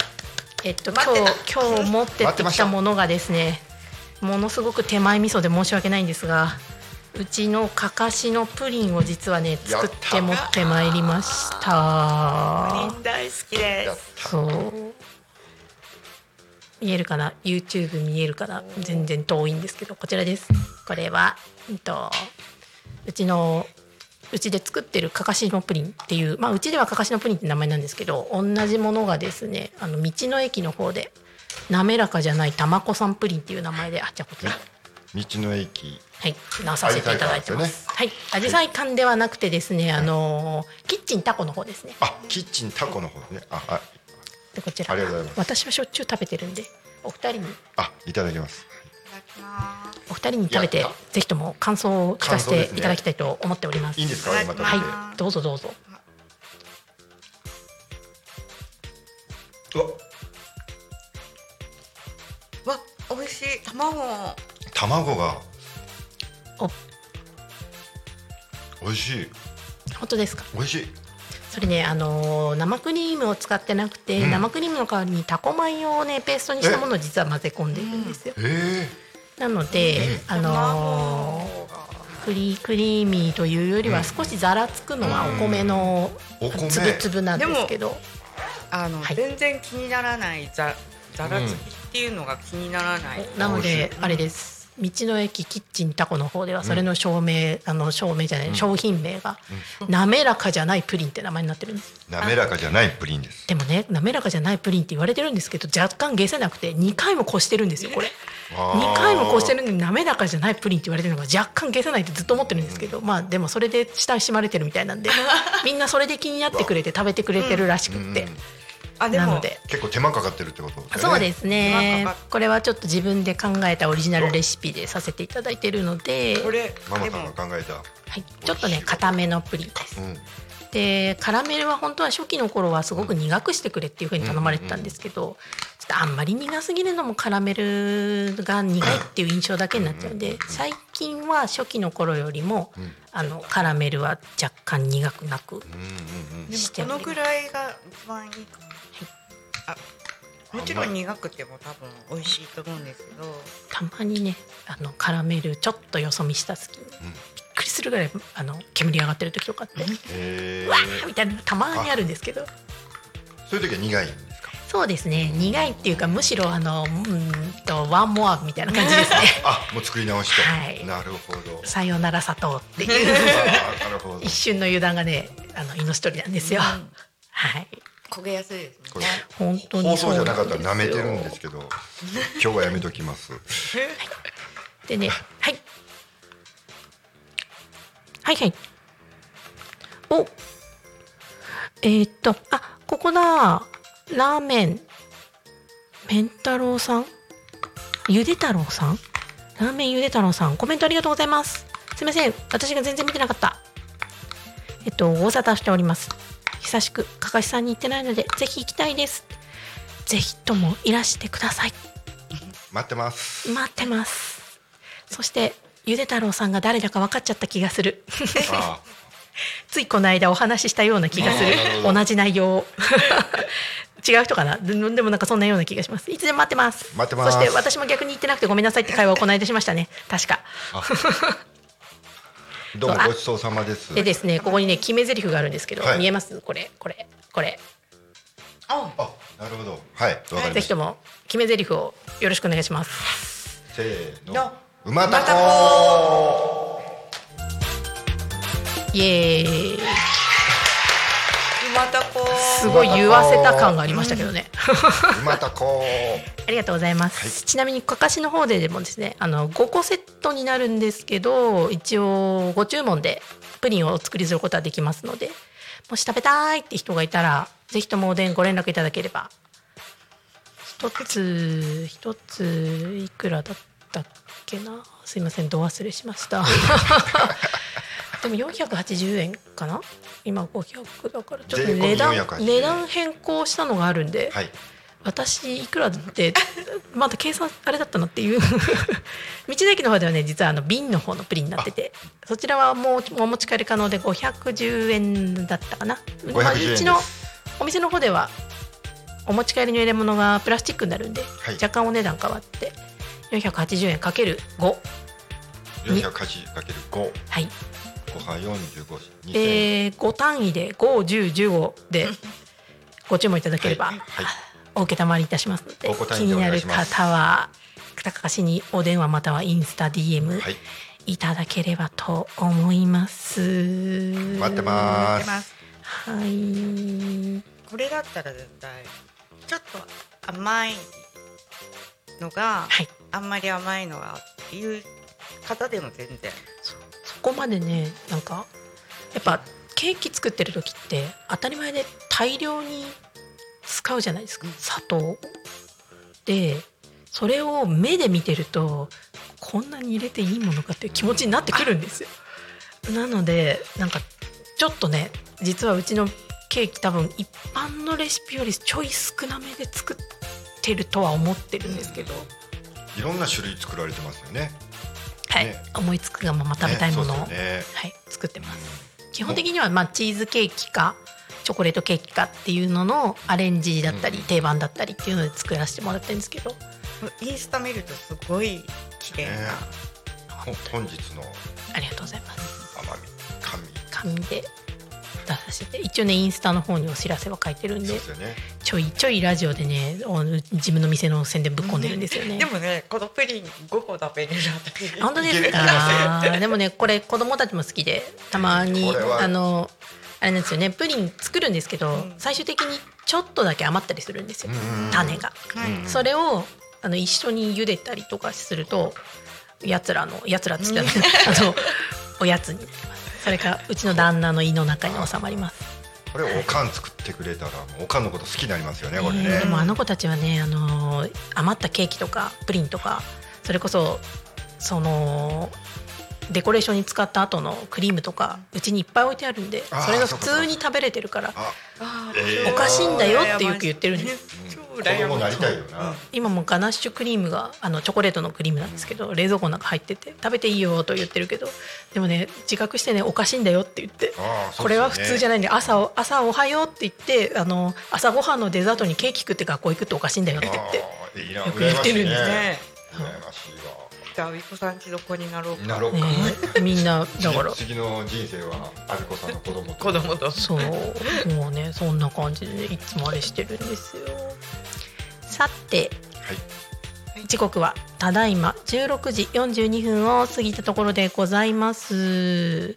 えっと今日今日持ってってきた。ものがですねものすごく手前味噌で申し訳ないんですがうちのかかしのプリンを実はね作って持ってまいりました。プリン大好きです。そう。見えるかな？YouTube 見えるかな？全然遠いんですけどこちらです。これは、うんと、うちのうちで作ってるかかしのプリンっていうまあうちではかかしのプリンって名前なんですけど同じものがですねあの道の駅の方で滑らかじゃないたまこさんプリンっていう名前であじゃあこちら道の駅。はい、直させていただいてます。はい、アジサイ館ではなくてですね、あのーキッチンタコの方ですね。あキッチンタコの方ね。ああでこちら。ありがとうございます。私はしょっちゅう食べてるんで、お二人に。あいただきます。いただきますお二人に食べてぜひとも感想を聞かせていただきたいと思っております。い。いんですか今食べて。はあい、どうぞどうぞ。うわわ美味しい。卵卵が。お。美味しい。本当ですか？美味しい。それね、あのー生クリームを使ってなくて、うん。生クリームの代わりにタコ米をねペーストにしたものを実は混ぜ込んでいるんですよ。え。なので、あのークリクリーミーというよりは少しざらつくのはお米のお米。つぶつぶなんですけど、あの、はい。全然気にならないざざらつきっていうのが気にならない、なのであれです道の駅キッチンタコの方ではそれの証明、あの証明じゃない、商品名が滑らかじゃないプリンって名前になってるんです。滑らかじゃないプリンです。でもね滑らかじゃないプリンって言われてるんですけど若干下せなくて2回も越してるんですよこれ。あー。2回も越してるのに滑らかじゃないプリンって言われてるのが若干下せないってずっと思ってるんですけど、まあでもそれで親しまれてるみたいなんで みんなそれで気になってくれて食べてくれてるらしくって、あでも。なので。結構手間かかってるってことですよね。そうですね。これはちょっと自分で考えたオリジナルレシピでさせていただいているので、これママさんが考えた。はい、ちょっとね固めのプリンです。うん。でカラメルは本当は初期の頃はすごく苦くしてくれっていうふうに頼まれてたんですけど、ちょっとあんまり苦すぎるのもカラメルが苦いっていう印象だけになっちゃうんで最近は初期の頃よりも、あのカラメルは若干苦くなく、しておりますこのぐらいが一番いいかも、あもちろん苦くても多分美味しいと思うんですけど。たまにねあのカラメルちょっとよそ見した時に、びっくりするぐらいあの煙上がってる時とかって、えうわーみたいなのたまにあるんですけど。そういう時は苦いそうですね。苦いっていうかむしろあのうんとワンモアみたいな感じですね。あもう作り直して、はい。なるほど。さよなら砂糖っていう。あなるほど。一瞬の油断がねあの命取りなんですよ、はい。焦げやすいですこれね本当に放そうな送じゃなんかったら舐めてるんですけど 今日はやめときます。でねはい。はいはい。お。えーっとあここだラーメン。麺太郎さん？ゆで太郎さん？ラーメンゆで太郎さん。コメントありがとうございます。すいません。私が全然見てなかった。えっとご無沙汰しております。久しくかかしさんに行ってないのでぜひ行きたいです。ぜひともいらしてください。待ってます。待ってます。そしてゆで太郎さんが誰だか分かっちゃった気がする。あ ついこの間お話ししたような気がする。同じ内容違う人かな？ででもなんかそんなような気がします。いつでも待ってます。待ってます。そして私も逆に言ってなくてごめんなさいって会話をこの間しましたね。確か。どうもごちそうさまです。でですねここにね決め台詞があるんせですけど、はい。見えます？これこれこれ。ああなるほど。はいわかぜひとも決め台詞をよろしくお願いします。せーの。の。馬たこイエーイまたこう。すごい言わせた感がありましたけどね、馬たこ ありがとうございます。ちなみにかかしの方ででもですね、あの5個セットになるんですけど、一応ご注文でプリンをお作りすることはできますのでもし食べたいって人がいたらぜひともおでんご連絡いただければ。一つ一ついくらだったっけな？すいませんど忘れしました でも480円かな？今500だからちょっと値段480円。値段変更したのがあるんで、はい。私いくらってまだ計算あれだったなっていう。道の駅の方ではね実はあの瓶の方のプリンになっててそちらはもうお持ち帰り可能で510円だったかな、まあ、510円です。うちのお店の方ではお持ち帰りの入れ物がプラスチックになるんで、はい。若干お値段変わって480円かける5 480×5 はい5波45 2000円えー、5単位で51015で ご注文いただければ、はいはい。お受いたします。ので気になる方は高橋にお電話またはインスタ DM はい。いただければと思います。待ってます。はい。これだったら絶対ちょっと甘いのが、はい。あんまり甘いのがっていう方でも全然。そこまでねなんかやっぱケーキ作ってる時って当たり前で大量に使うじゃないですか。砂糖でそれを目で見てるとこんなに入れていいものかっていう気持ちになってくるんですよ。なのでなんかちょっとね実はうちのケーキ多分一般のレシピよりちょい少なめで作ってるとは思ってるんですけど、いろんな種類作られてますよねはい、ね。思いつくがまま食べたいものを、はい、作ってます。基本的にはまあチーズケーキかチョコレートケーキかっていうののアレンジだったり、定番だったりっていうので作らせてもらってるんですけど。インスタ見るとすごい綺麗な、本日の。ありがとうございます。甘み。甘み。紙で一応ねインスタの方にお知らせは書いてるんでね。ちょいちょいラジオでねお自分の店の宣伝ぶっ込んでるんですよね。でもねこのプリン5個食べれる私本当ですか？でもねこれ子供たちも好きでたまにあのあれなんですよねプリン作るんですけど、ん。最終的にちょっとだけ余ったりするんですよ、うん種が、はい。それをあの一緒に茹でたりとかするとやつらのやつらって言ったら、あのおやつに。なりますそれからうちの旦那の胃の中に収まります。これおかん作ってくれたらおかんのこと好きになりますよねこれね。えーでもあの子たちはね、あのー余ったケーキとかプリンとかそれこそそのデコレーションに使った後のクリームとかうちにいっぱい置いてあるんでそれが普通に食べれてるからおかしいんだよってよく言ってるんです。超子供なりたいよな。今もガナッシュクリームがあのチョコレートのクリームなんですけど冷蔵庫の中入ってて食べていいよと言ってるけどでもね自覚してねおかしいんだよって言ってあーこれは普通じゃないんで朝お朝おはようって言ってあの朝ごはんのデザートにケーキ食って学校行くっておかしいんだよって言ってよく言ってるんですね。羨ましいわじゃああびこさんちどこになろうか。なろうか、ねみんなだから。次の人生はあびこさんの子供と。子供と。そう。もうねそんな感じでねいつもあれしてるんですよ。さてはい。時刻はただいま16時42分を過ぎたところでございます。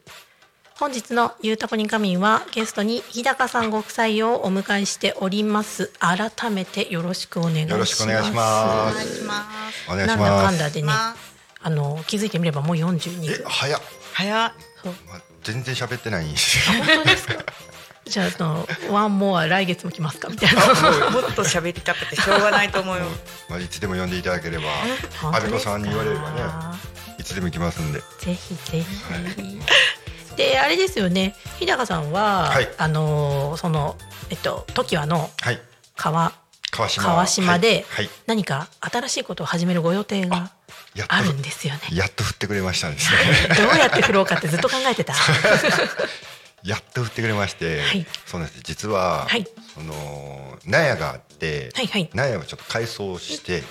本日のゆうたこにかみんはゲストに日高さんご夫妻をお迎えしております。改めてよろしくお願いします。よろしくお願いします。お願いします。なんだかんだでねまああの気づいてみればもう42え分早っ、早っ。そう。まあ、全然喋ってないんですよ。本当ですか？じゃああのワンモア来月も来ますか？みたいな。もっと喋りたくてしょうがないと思うよ。まあいつでも呼んでいただければ本当ですかあびこさんに言われればねいつでも行きますんで。ぜひぜひ。であれですよね。日高さんは、はい。あのーそのえっと時はのはい。川川島。川島ではい、はい。何か新しいことを始めるご予定が？あるんですよね。やっと振ってくれましたですね。どうやって振ろうかってずっと考えてた？やっと振ってくれまして、はい。そうなんです。実は、はい。その納屋があって、はいはい。納屋をちょっと改装して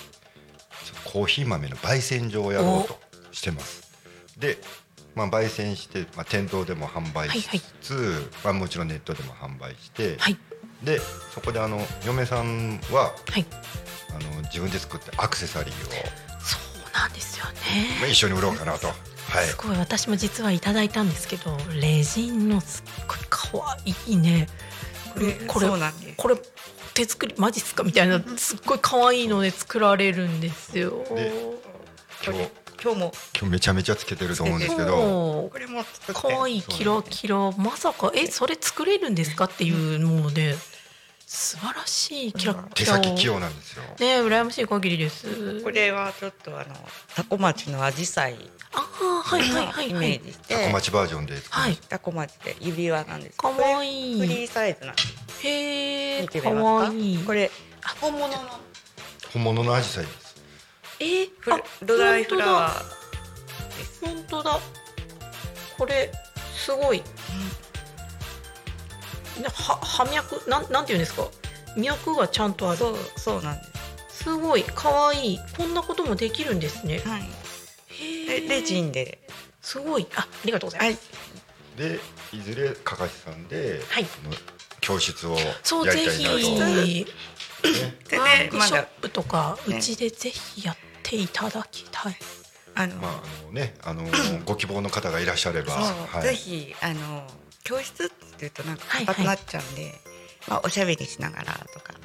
コーヒー豆の焙煎所をやろうとしてます。で、まあ、焙煎して、まあ、店頭でも販売しつつ、まあ、もちろんネットでも販売して、はい。でそこであの嫁さんははい。あの自分で作ってアクセサリーを、なんですよまあ、ね。一緒に売ろうかなと。はい。すごい私も実はいただいたんですけどレジンのすっごい可愛いね。これこれこれ手作りマジっすか？みたいなすっごい可愛いので作られるんですよ。で今日今日も。今日めちゃめちゃつけてると思うんですけど。おこれも作って。かわいいキラキラ。まさかえそれ作れるんですかっていうもうね素晴らしいキラキラを。手先器用なんですよ。ね羨ましい限りです。これはちょっとあのタコ町のアジサイああはいはいはいイメはいージして。小町バージョンで。はい。タコ町で指輪なんですかわいい。フリーサイズなんですへえか？わいい。これ本物の。本物のアジサイです。えー、ドライフラワー。ー本当だ。これすごい、ねは葉脈なんなんていうんですか？脈がちゃんとある。そうそうなんです。すごいかわい。いこんなこともできるんですね。はい。でレジンで。すごい。あありがとうございます、はい。でいずれかかしさんで、はい。教室をそうぜやりたいひなと、ね、でワねまだ。ークショップとかうねちでぜひやっていただきたい、あの、まああのねあのご希望の方がいらっしゃれば、そう、はい、ぜひあの教室っていうとなんかはい硬くなっちゃうんで、まあおしゃべりしながらとかね。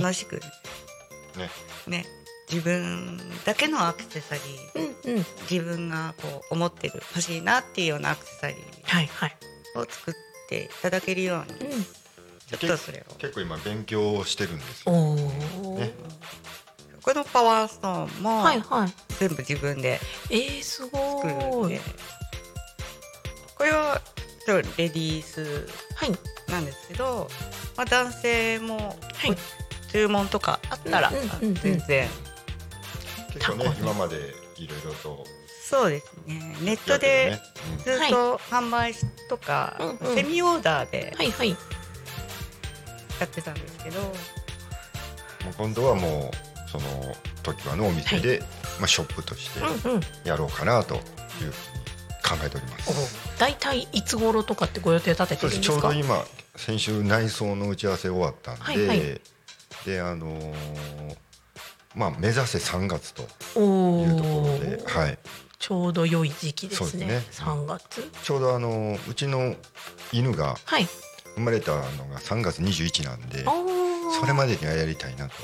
楽しくね。ね。自分だけのアクセサリーうんうん。自分がこう思ってる欲しいなっていうようなアクセサリはいはい、ーを作っていただけるようにうん、ちょっとそれを。結構今勉強をしてるんですよ、おお、ね。このパワーストーンもはいはい。全部自分でえー、す作るごいんでこれはちょっとレディース。はい。なんですけど、まあ、男性もはい。注文とかあったら全然。結構ね今までいろいろと。そうですね。ネットでずっと販売とか、セミオーダーでやってたんですけど、今度はもうその時はのお店で、まあ、ショップとしてやろうかなというふうに考えております、大体いつ頃とかってご予定立ててそうですちょるんですかうど今先週内装の打ち合わせ終わったんで、はいはい。であのーまあ目指せ3月とおいうところおで、はい、ちょうど良い時期ですね。そうですね。3月。ちょうどあのーうちの犬がはい。生まれたのが3月21なんでそれまでにはやりたいなと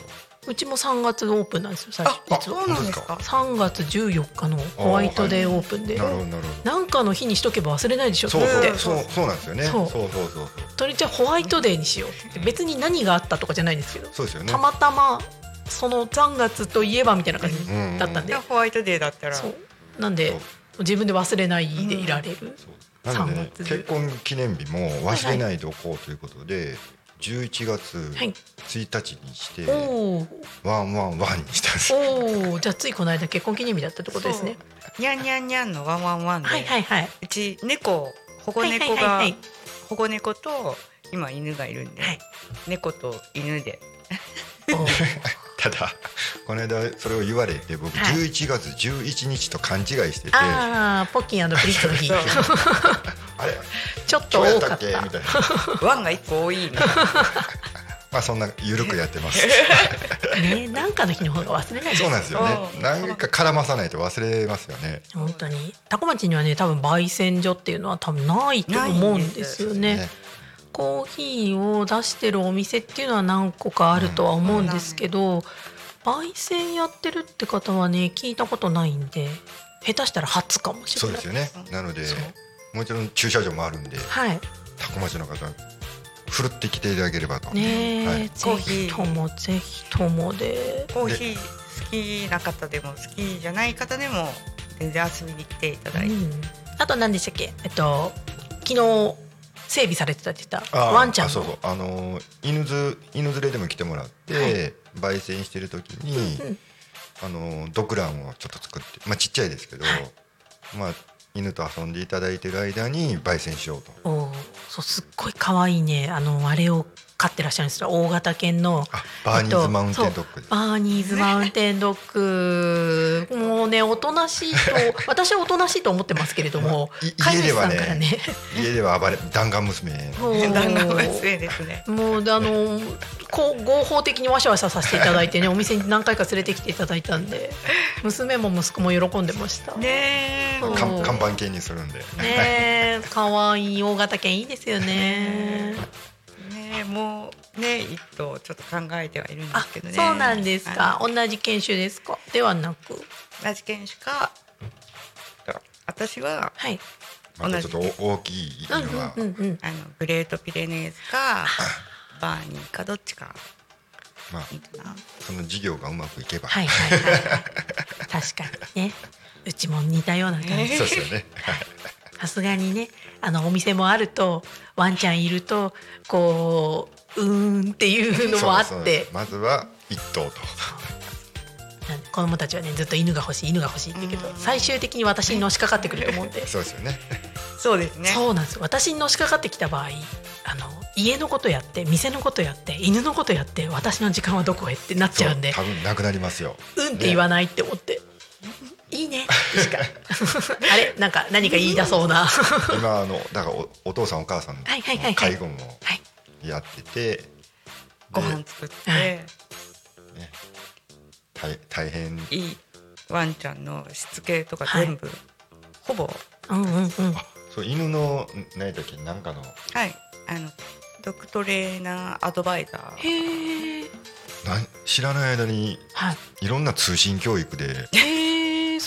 うちも3月オープンなんですよ最初。あ実は。そうなんですか？3月14日のホワイトデーオープンで。なるほどなるほど。なんかの日にしとけば忘れないでしょ？そうって。そうそうそうなんですよね。そそううそうそうそう。とりあえずじゃあホワイトデーにしようって。別に何があったとかじゃないんですけど。そうですよね。たまたまその3月といえばみたいな感じだったんで。でホワイトデーだったら。そう。なんでそう。自分で忘れないでいられる、そう。なので、ね3、月結婚記念日も忘れないでおこうということで、11月はい。1日にして、ワンワンワンにしたんですよ。おー。じゃあついこの間結婚記念日だったってことですね。にゃんにゃんにゃんのワンワンワン。で、はいはいはい。うち猫保護猫がはいはいはい。はい保護猫と今犬がいるんで、はい。猫と犬で ただこの間それを言われて僕はい。11月11日と勘違いしてて、ああポッキンプリッツの日。あれちょっと多かった。っけ？みたいな。ワンが一個多い。みたいなまあそんな緩くやってます。ねなんかの日の方が忘れない。そうなんですよね。うん。何か絡まさないと忘れますよね。本当に。多古町にはね多分焙煎所っていうのは多分ないと思うんですよね。ねコーヒーを出してるお店っていうのは何個かあるとは思うんですけど、焙煎やってるって方はね聞いたことないんで下手したら初かもしれない。そうですよね。なのでもちろん駐車場もあるんではい。多古町の方ふるってきていただければと、ねえ、はい、ぜひともぜひともでコーヒー好きな方でも好きじゃない方でも全然遊びに来ていただいて、うん、あと何でしたっけ？えっと昨日整備されてたって言った？ワンちゃんの？あそうそう。あのー犬ず犬連れでも来てもらって、焙煎してる時に、うんあのードッグランをちょっと作ってまあちっちゃいですけど、はい。まあ犬と遊んでいただいてる間に焙煎しようと。おーそうすっごい可愛いねあのあれを飼ってらっしゃるんですよ。大型犬のあバーニーズマウンテンドッグです、バーニーズマウンテンドッグ。もうねおとなしいと 私はおとなしいと思ってますけれども家ではねね家では暴れ弾丸娘。もう旦那娘ですね。もうあのこう合法的にわしゃわしゃさせていただいてねお店に何回か連れてきていただいたんで娘も息子も喜んでました。ね看看板犬にするんで、え。可愛い大型犬いいですよね。ねもうね一頭ちょっと考えてはいるんであすけどね。そうなんですか。は。同じ犬種ですか？ではなく。い同じ犬種か私ははい。またちょっと大きいうん犬は、うんうんうん。あのグレートピレネーズかバーニーかどっちか。まあいいかな。その事業がうまくいけば、はいはいはい。はい確かにね。うちも似たような感じ。そうですよね。さすがにねあのお店もあるとワンちゃんいるとこううーんっていうのもあそうってまずは一頭と。子供たちはねずっと犬が欲しい犬が欲しいって言うけど最終的に私にのしかかってくると思うんでそうですよね。そうですね。そうなんですよ。私にのしかかってきた場合あの家のことやって店のことやって犬のことやって私の時間はどこへってなっちゃうんで。多分なくなりますよ。うんって言わないって思って、いいね。し かあれ？なんか何か言い出そうな。今あのだからおお父さんお母さんのはいはいはいはい。介護もはい。やってて、ご飯作って、はい。大大変。いいワンちゃんのしつけとか全部、ほぼ。うんうんうん。そう犬の何やったっけなんかのはい。あのドッグトレーナーアドバイザー。へえなん知らない間にはい。いろんな通信教育でへえ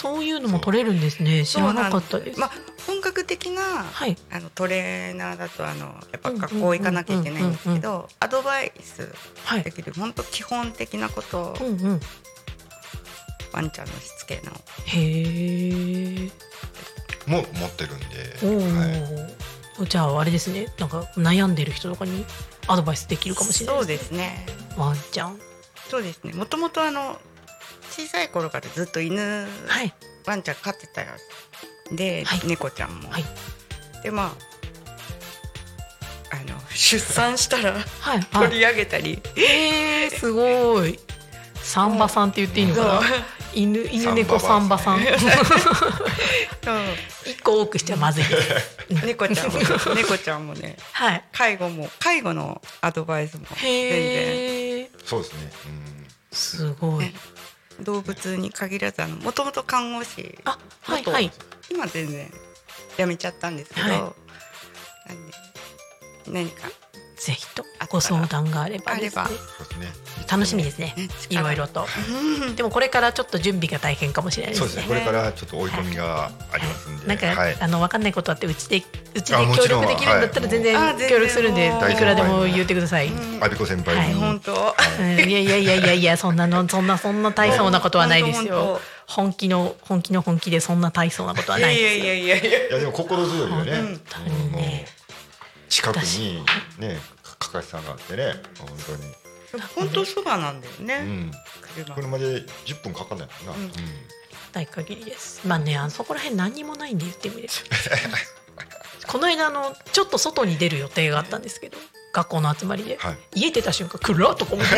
そういうのも取れるんですね。知らなかったです。まあ本格的な、はい。あのトレーナーだとあのやっぱ学校行かなきゃいけないんですけどアドバイスはいできる本当基本的なことをうんうん。ワンちゃんのしつけの。へえも持ってるんで、おお、はい、じゃああれですね。なんか悩んでる人とかにアドバイスできるかもしれないそうですね。ワンちゃん。そうですね。もともとあの小さい頃からずっと犬、はい。ワンちゃん飼ってたよ。で、はい。猫ちゃんも、はい。でまああの出産したらはいはい。取り上げたり、えー、すごい。サンバさんって言っていいのかな？犬犬猫サンバさん。一個多くしてはまずい猫ちゃんも猫ちゃんもね。はい。介護も介護のアドバイスも全然。へえそうですね。すごい動物に限らずあのもともと看護師あはい元はい。今全然辞めちゃったんですけど、はい。なんで何かぜひとご相談があればね。あれうん、そうですね。楽しみですね。ね。いろいろと。うん。でもこれからちょっと準備が大変かもしれないですね。そうですね。これからちょっと追い込みがありますんで、なんか、はい。あの分かんないことあってうちでうちで協力できるんだったらはい。全然協力するんでいくらでも言ってください。アビコ先輩に、はい。本当、うんいやいやいやいやいやそんなのそんなそんな大層なことはないです本よ。本気の本気の本気でそんな大層なことはいないやですよ。いやいやいやいやいや。でも心強いよね。本当にね近くにねかかしさんがあってね本当に。本当そばなんだよね、うん。車車で10分かかんないな。うんうん大限りです。まあねあそこら辺何にもないんで言ってみれば。この間あのちょっと外に出る予定があったんですけど学校の集まりで、はい家出た瞬間暗っとか思って。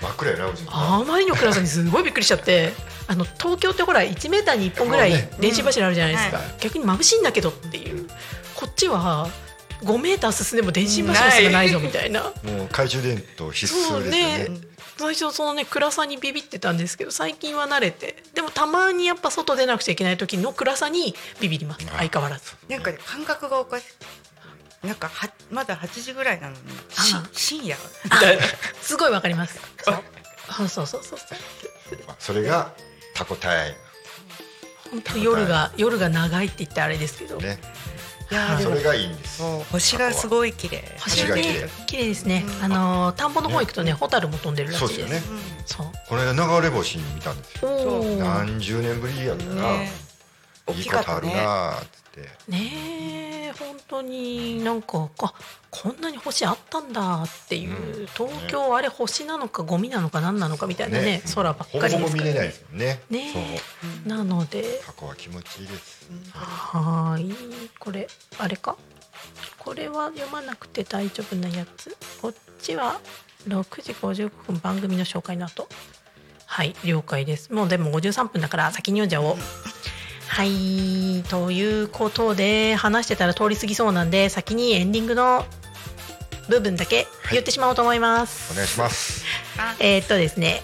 真っ暗やなうち。あまりの暗さにすごいびっくりしちゃってあの東京ってほら1メーターに1本ぐらい電信柱あるじゃないですか、うん逆に眩しいんだけどっていうこっちは5メーター進んでも電信柱すらないぞみたいな。もう懐中電灯必須ですよね。ね。最初そのね暗さにビビってたんですけど最近は慣れて。でもたまにやっぱ外出なくちゃいけない時の暗さにビビります。相変わらず。なんかね感覚がおかしい。なんかはまだ8時ぐらいなのに深夜。すごいわかります。そう。そうそうそうそれがタコタイ本当夜が夜が長いって言ってあれですけど、ね。いやそれがいいんです。星がすごい綺麗星が綺麗綺麗ですね。あのー田んぼの方行くとね、ホタルも飛んでるらしいです。そうですよね。そう。この間流れ星見たんですよ。何十年ぶりやったな。ね大いいことあるなて。え本当になんかあこんなに星あったんだっていう、東京あれ星なのかゴミなのか何なのかみたいなね空ばっかりですからぼ見れないですよね。ねそう。なので。タコは気持ちいいです。はーい。これあれか？これは読まなくて大丈夫なやつ。こっちは6時55分番組の紹介の後。はい。了解です。もうでも53分だから先に読んじゃおう はいということで話してたら通り過ぎそうなんで先にエンディングの部分だけ言ってしまおうと思います、お願いします。えーっとですね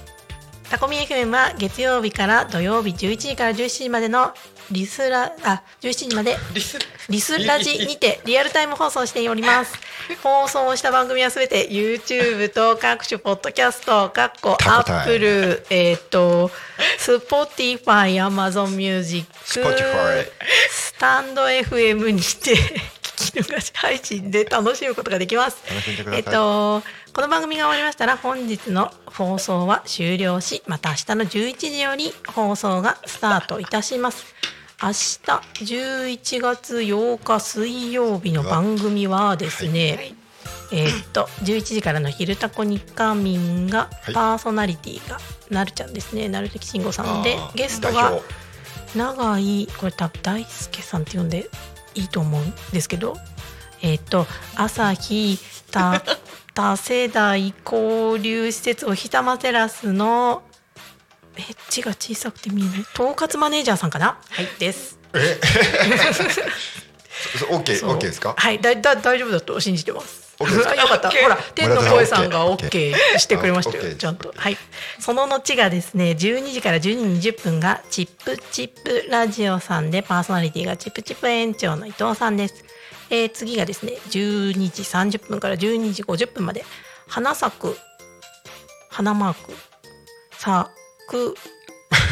タコミ FM は月曜日から土曜日11時から17時までのリスラあ17時まで。リスラ。ジにてリアルタイム放送しております。放送した番組はすべて YouTube と各種ポッドキャストかっこアタコタイップルえっ、と Spotify Amazon Music スタンド FM にて 聞き逃し配信で楽しむことができます。えっとこの番組が終わりましたら本日の放送は終了しまた明日の11時より放送がスタートいたします。明日11月8日水曜日の番組はですね、えーっと11時からの「昼タコ日課民」がはい。パーソナリティがなるちゃんですね。なるときしんごさんでゲストが永井これ多分大輔さんって呼んでいいと思うんですけどえっ、と朝日た 多世代交流施設お日様テラスのえ字が小さくて見えない。統括マネージャーさんかな？はい。です。オッケーオッケーですか？はいだだ大丈夫だと信じてます。よかった。ほら天の声さんが OK してくれましたよちゃんと。はい。その後がですね12時から12時20分がチップチップラジオさんでパーソナリティがチップチップ園長の伊藤さんです、えー次がですね12時30分から12時50分まで花咲く花マークさく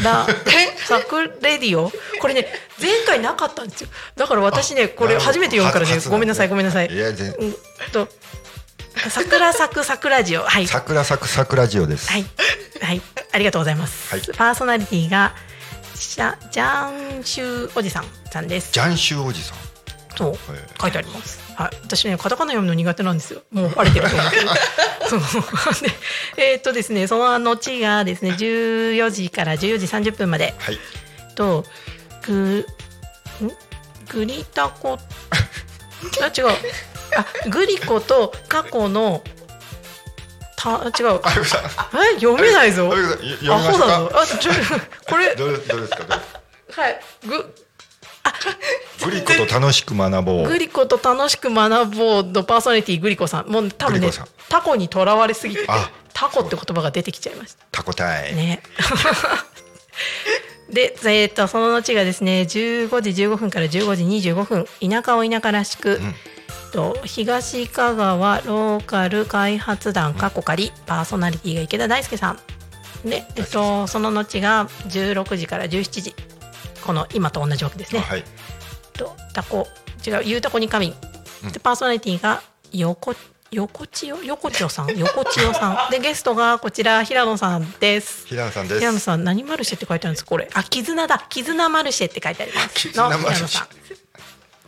ら さくレディオ？これね前回なかったんですよ。だから私ねこれ初めて読むからね初ごめんなさいごめんなさい。いや全うんと桜咲く桜ジオ。はい。桜咲く桜ジオです。はい。はい。ありがとうございます、はい。パーソナリティがシャジャンシュおじさんさんです。ジャンシュおじさんそうええ書いてあります。はい、私ねカタカナ読むの苦手なんですよ。もうバレてると思う。んですけど。そう。でえーっとですねその後がですね14時から14時30分まで。はい。とグん？グリタコ。あ違う。あグリコと過去のた違う。え？読めないぞ。あゆさんよ読みアましょうだぞ。あちょこれ。どうどうですか？はい。グ グリコと楽しく学ぼう。グリコと楽しく学ぼうのパーソナリティグリコさん。もう多分ねタコにとらわれすぎてあ。タコって言葉が出てきちゃいました。タコタイ。ね。で、えー、とその後がですね15時15分から15時25分。田舎を田舎らしく、と東香川ローカル開発団過去仮パーソナリティが池田大輔さん。で、えっと、その後が16時から17時この今と同じわけですね。はい。とタコ。違うゆうたこにかみ。ん、でパーソナリティが横横千代？横千代さん？横千代さん。でゲストがこちら平野さんです。平野さんです。平野さん何マルシェって書いてあるんです？これ。あ絆だ。絆マルシェって書いてあります。絆マルシェ。の平野さん。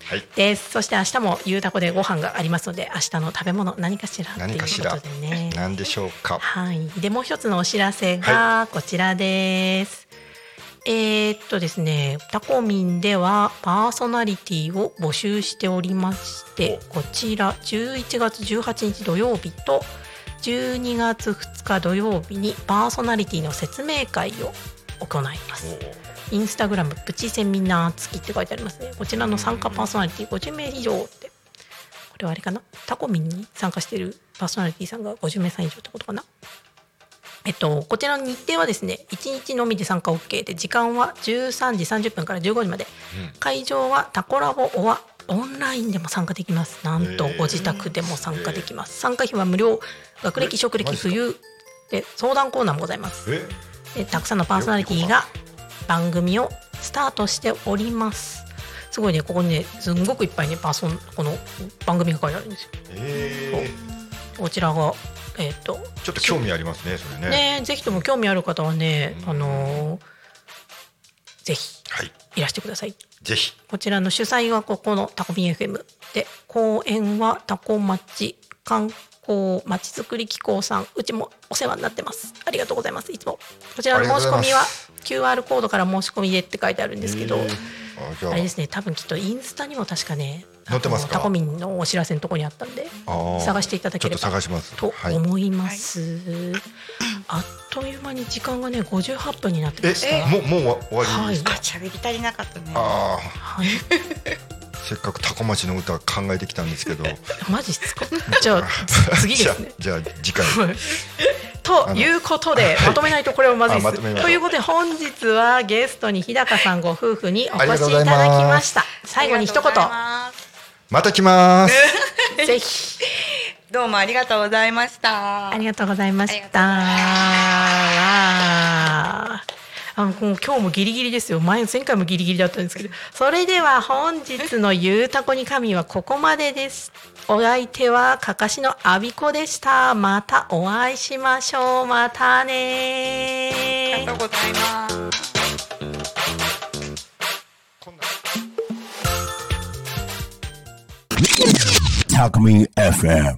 はい。です。そして明日もゆうたこでご飯がありますので明日の食べ物何かしら何かしら。とでね何でしょうか。はい、でもう一つのお知らせがこちらです。えーっとですね、タコミンではパーソナリティを募集しておりまして、こちら11月18日土曜日と12月2日土曜日にパーソナリティの説明会を行います。インスタグラムプチセミナー付きって書いてありますね。こちらの参加パーソナリティ50名以上って。これはあれかな？タコミンに参加しているパーソナリティさんが50名さん以上ってことかな？えっと、こちらの日程はですね1日のみで参加 OK で時間は13時30分から15時まで、会場はタコラボオアオンラインでも参加できます。なんとご自宅でも参加できます。参加費は無料。学歴職歴冬。で相談コーナーもございます。え？でたくさんのパーソナリティが番組をスタートしております。すごいねここにねすんごくいっぱいねパーソンこの番組が書いてあるんですよ。えこちらがえっ、とー、ちょっと興味ありますねそれね。ねぜひとも興味ある方はねあのーぜひはい。いらしてください。ぜひ。こちらの主催はここのタコミン FM で公演はタコ町観光まちづくり機構さん。うちもお世話になってます。ありがとうございます。いつも。こちらの申し込みは QR コードから申し込みでって書いてあるんですけど、あれですね。多分きっとインスタにも確かね載ってますか？タコミンのお知らせのところにあったんで探していただければちょっと探します。とはい。思います、あっという間に時間がね58分になってましたえもうもう終わりですか、あ喋り足りなかったね。あはい。あ せっかくタコ町の歌考えてきたんですけど。マジっすか？じゃあつ 次ですね。じゃあじゃあ次回。はい。ということでまとめないとこれはまずいです。ということで本日はゲストに日高さんご夫婦にお越しいただきました。最後に一言また来ます。ぜひ。どうもありがとうございました。ありがとうございました。わああの今日もギリギリですよ。前前回もギリギリだったんですけど。それでは本日の「ゆうたこに神」はここまでです。お相手はかかしのあびこでした。またお会いしましょう。またねありがとうございます Talk Me FM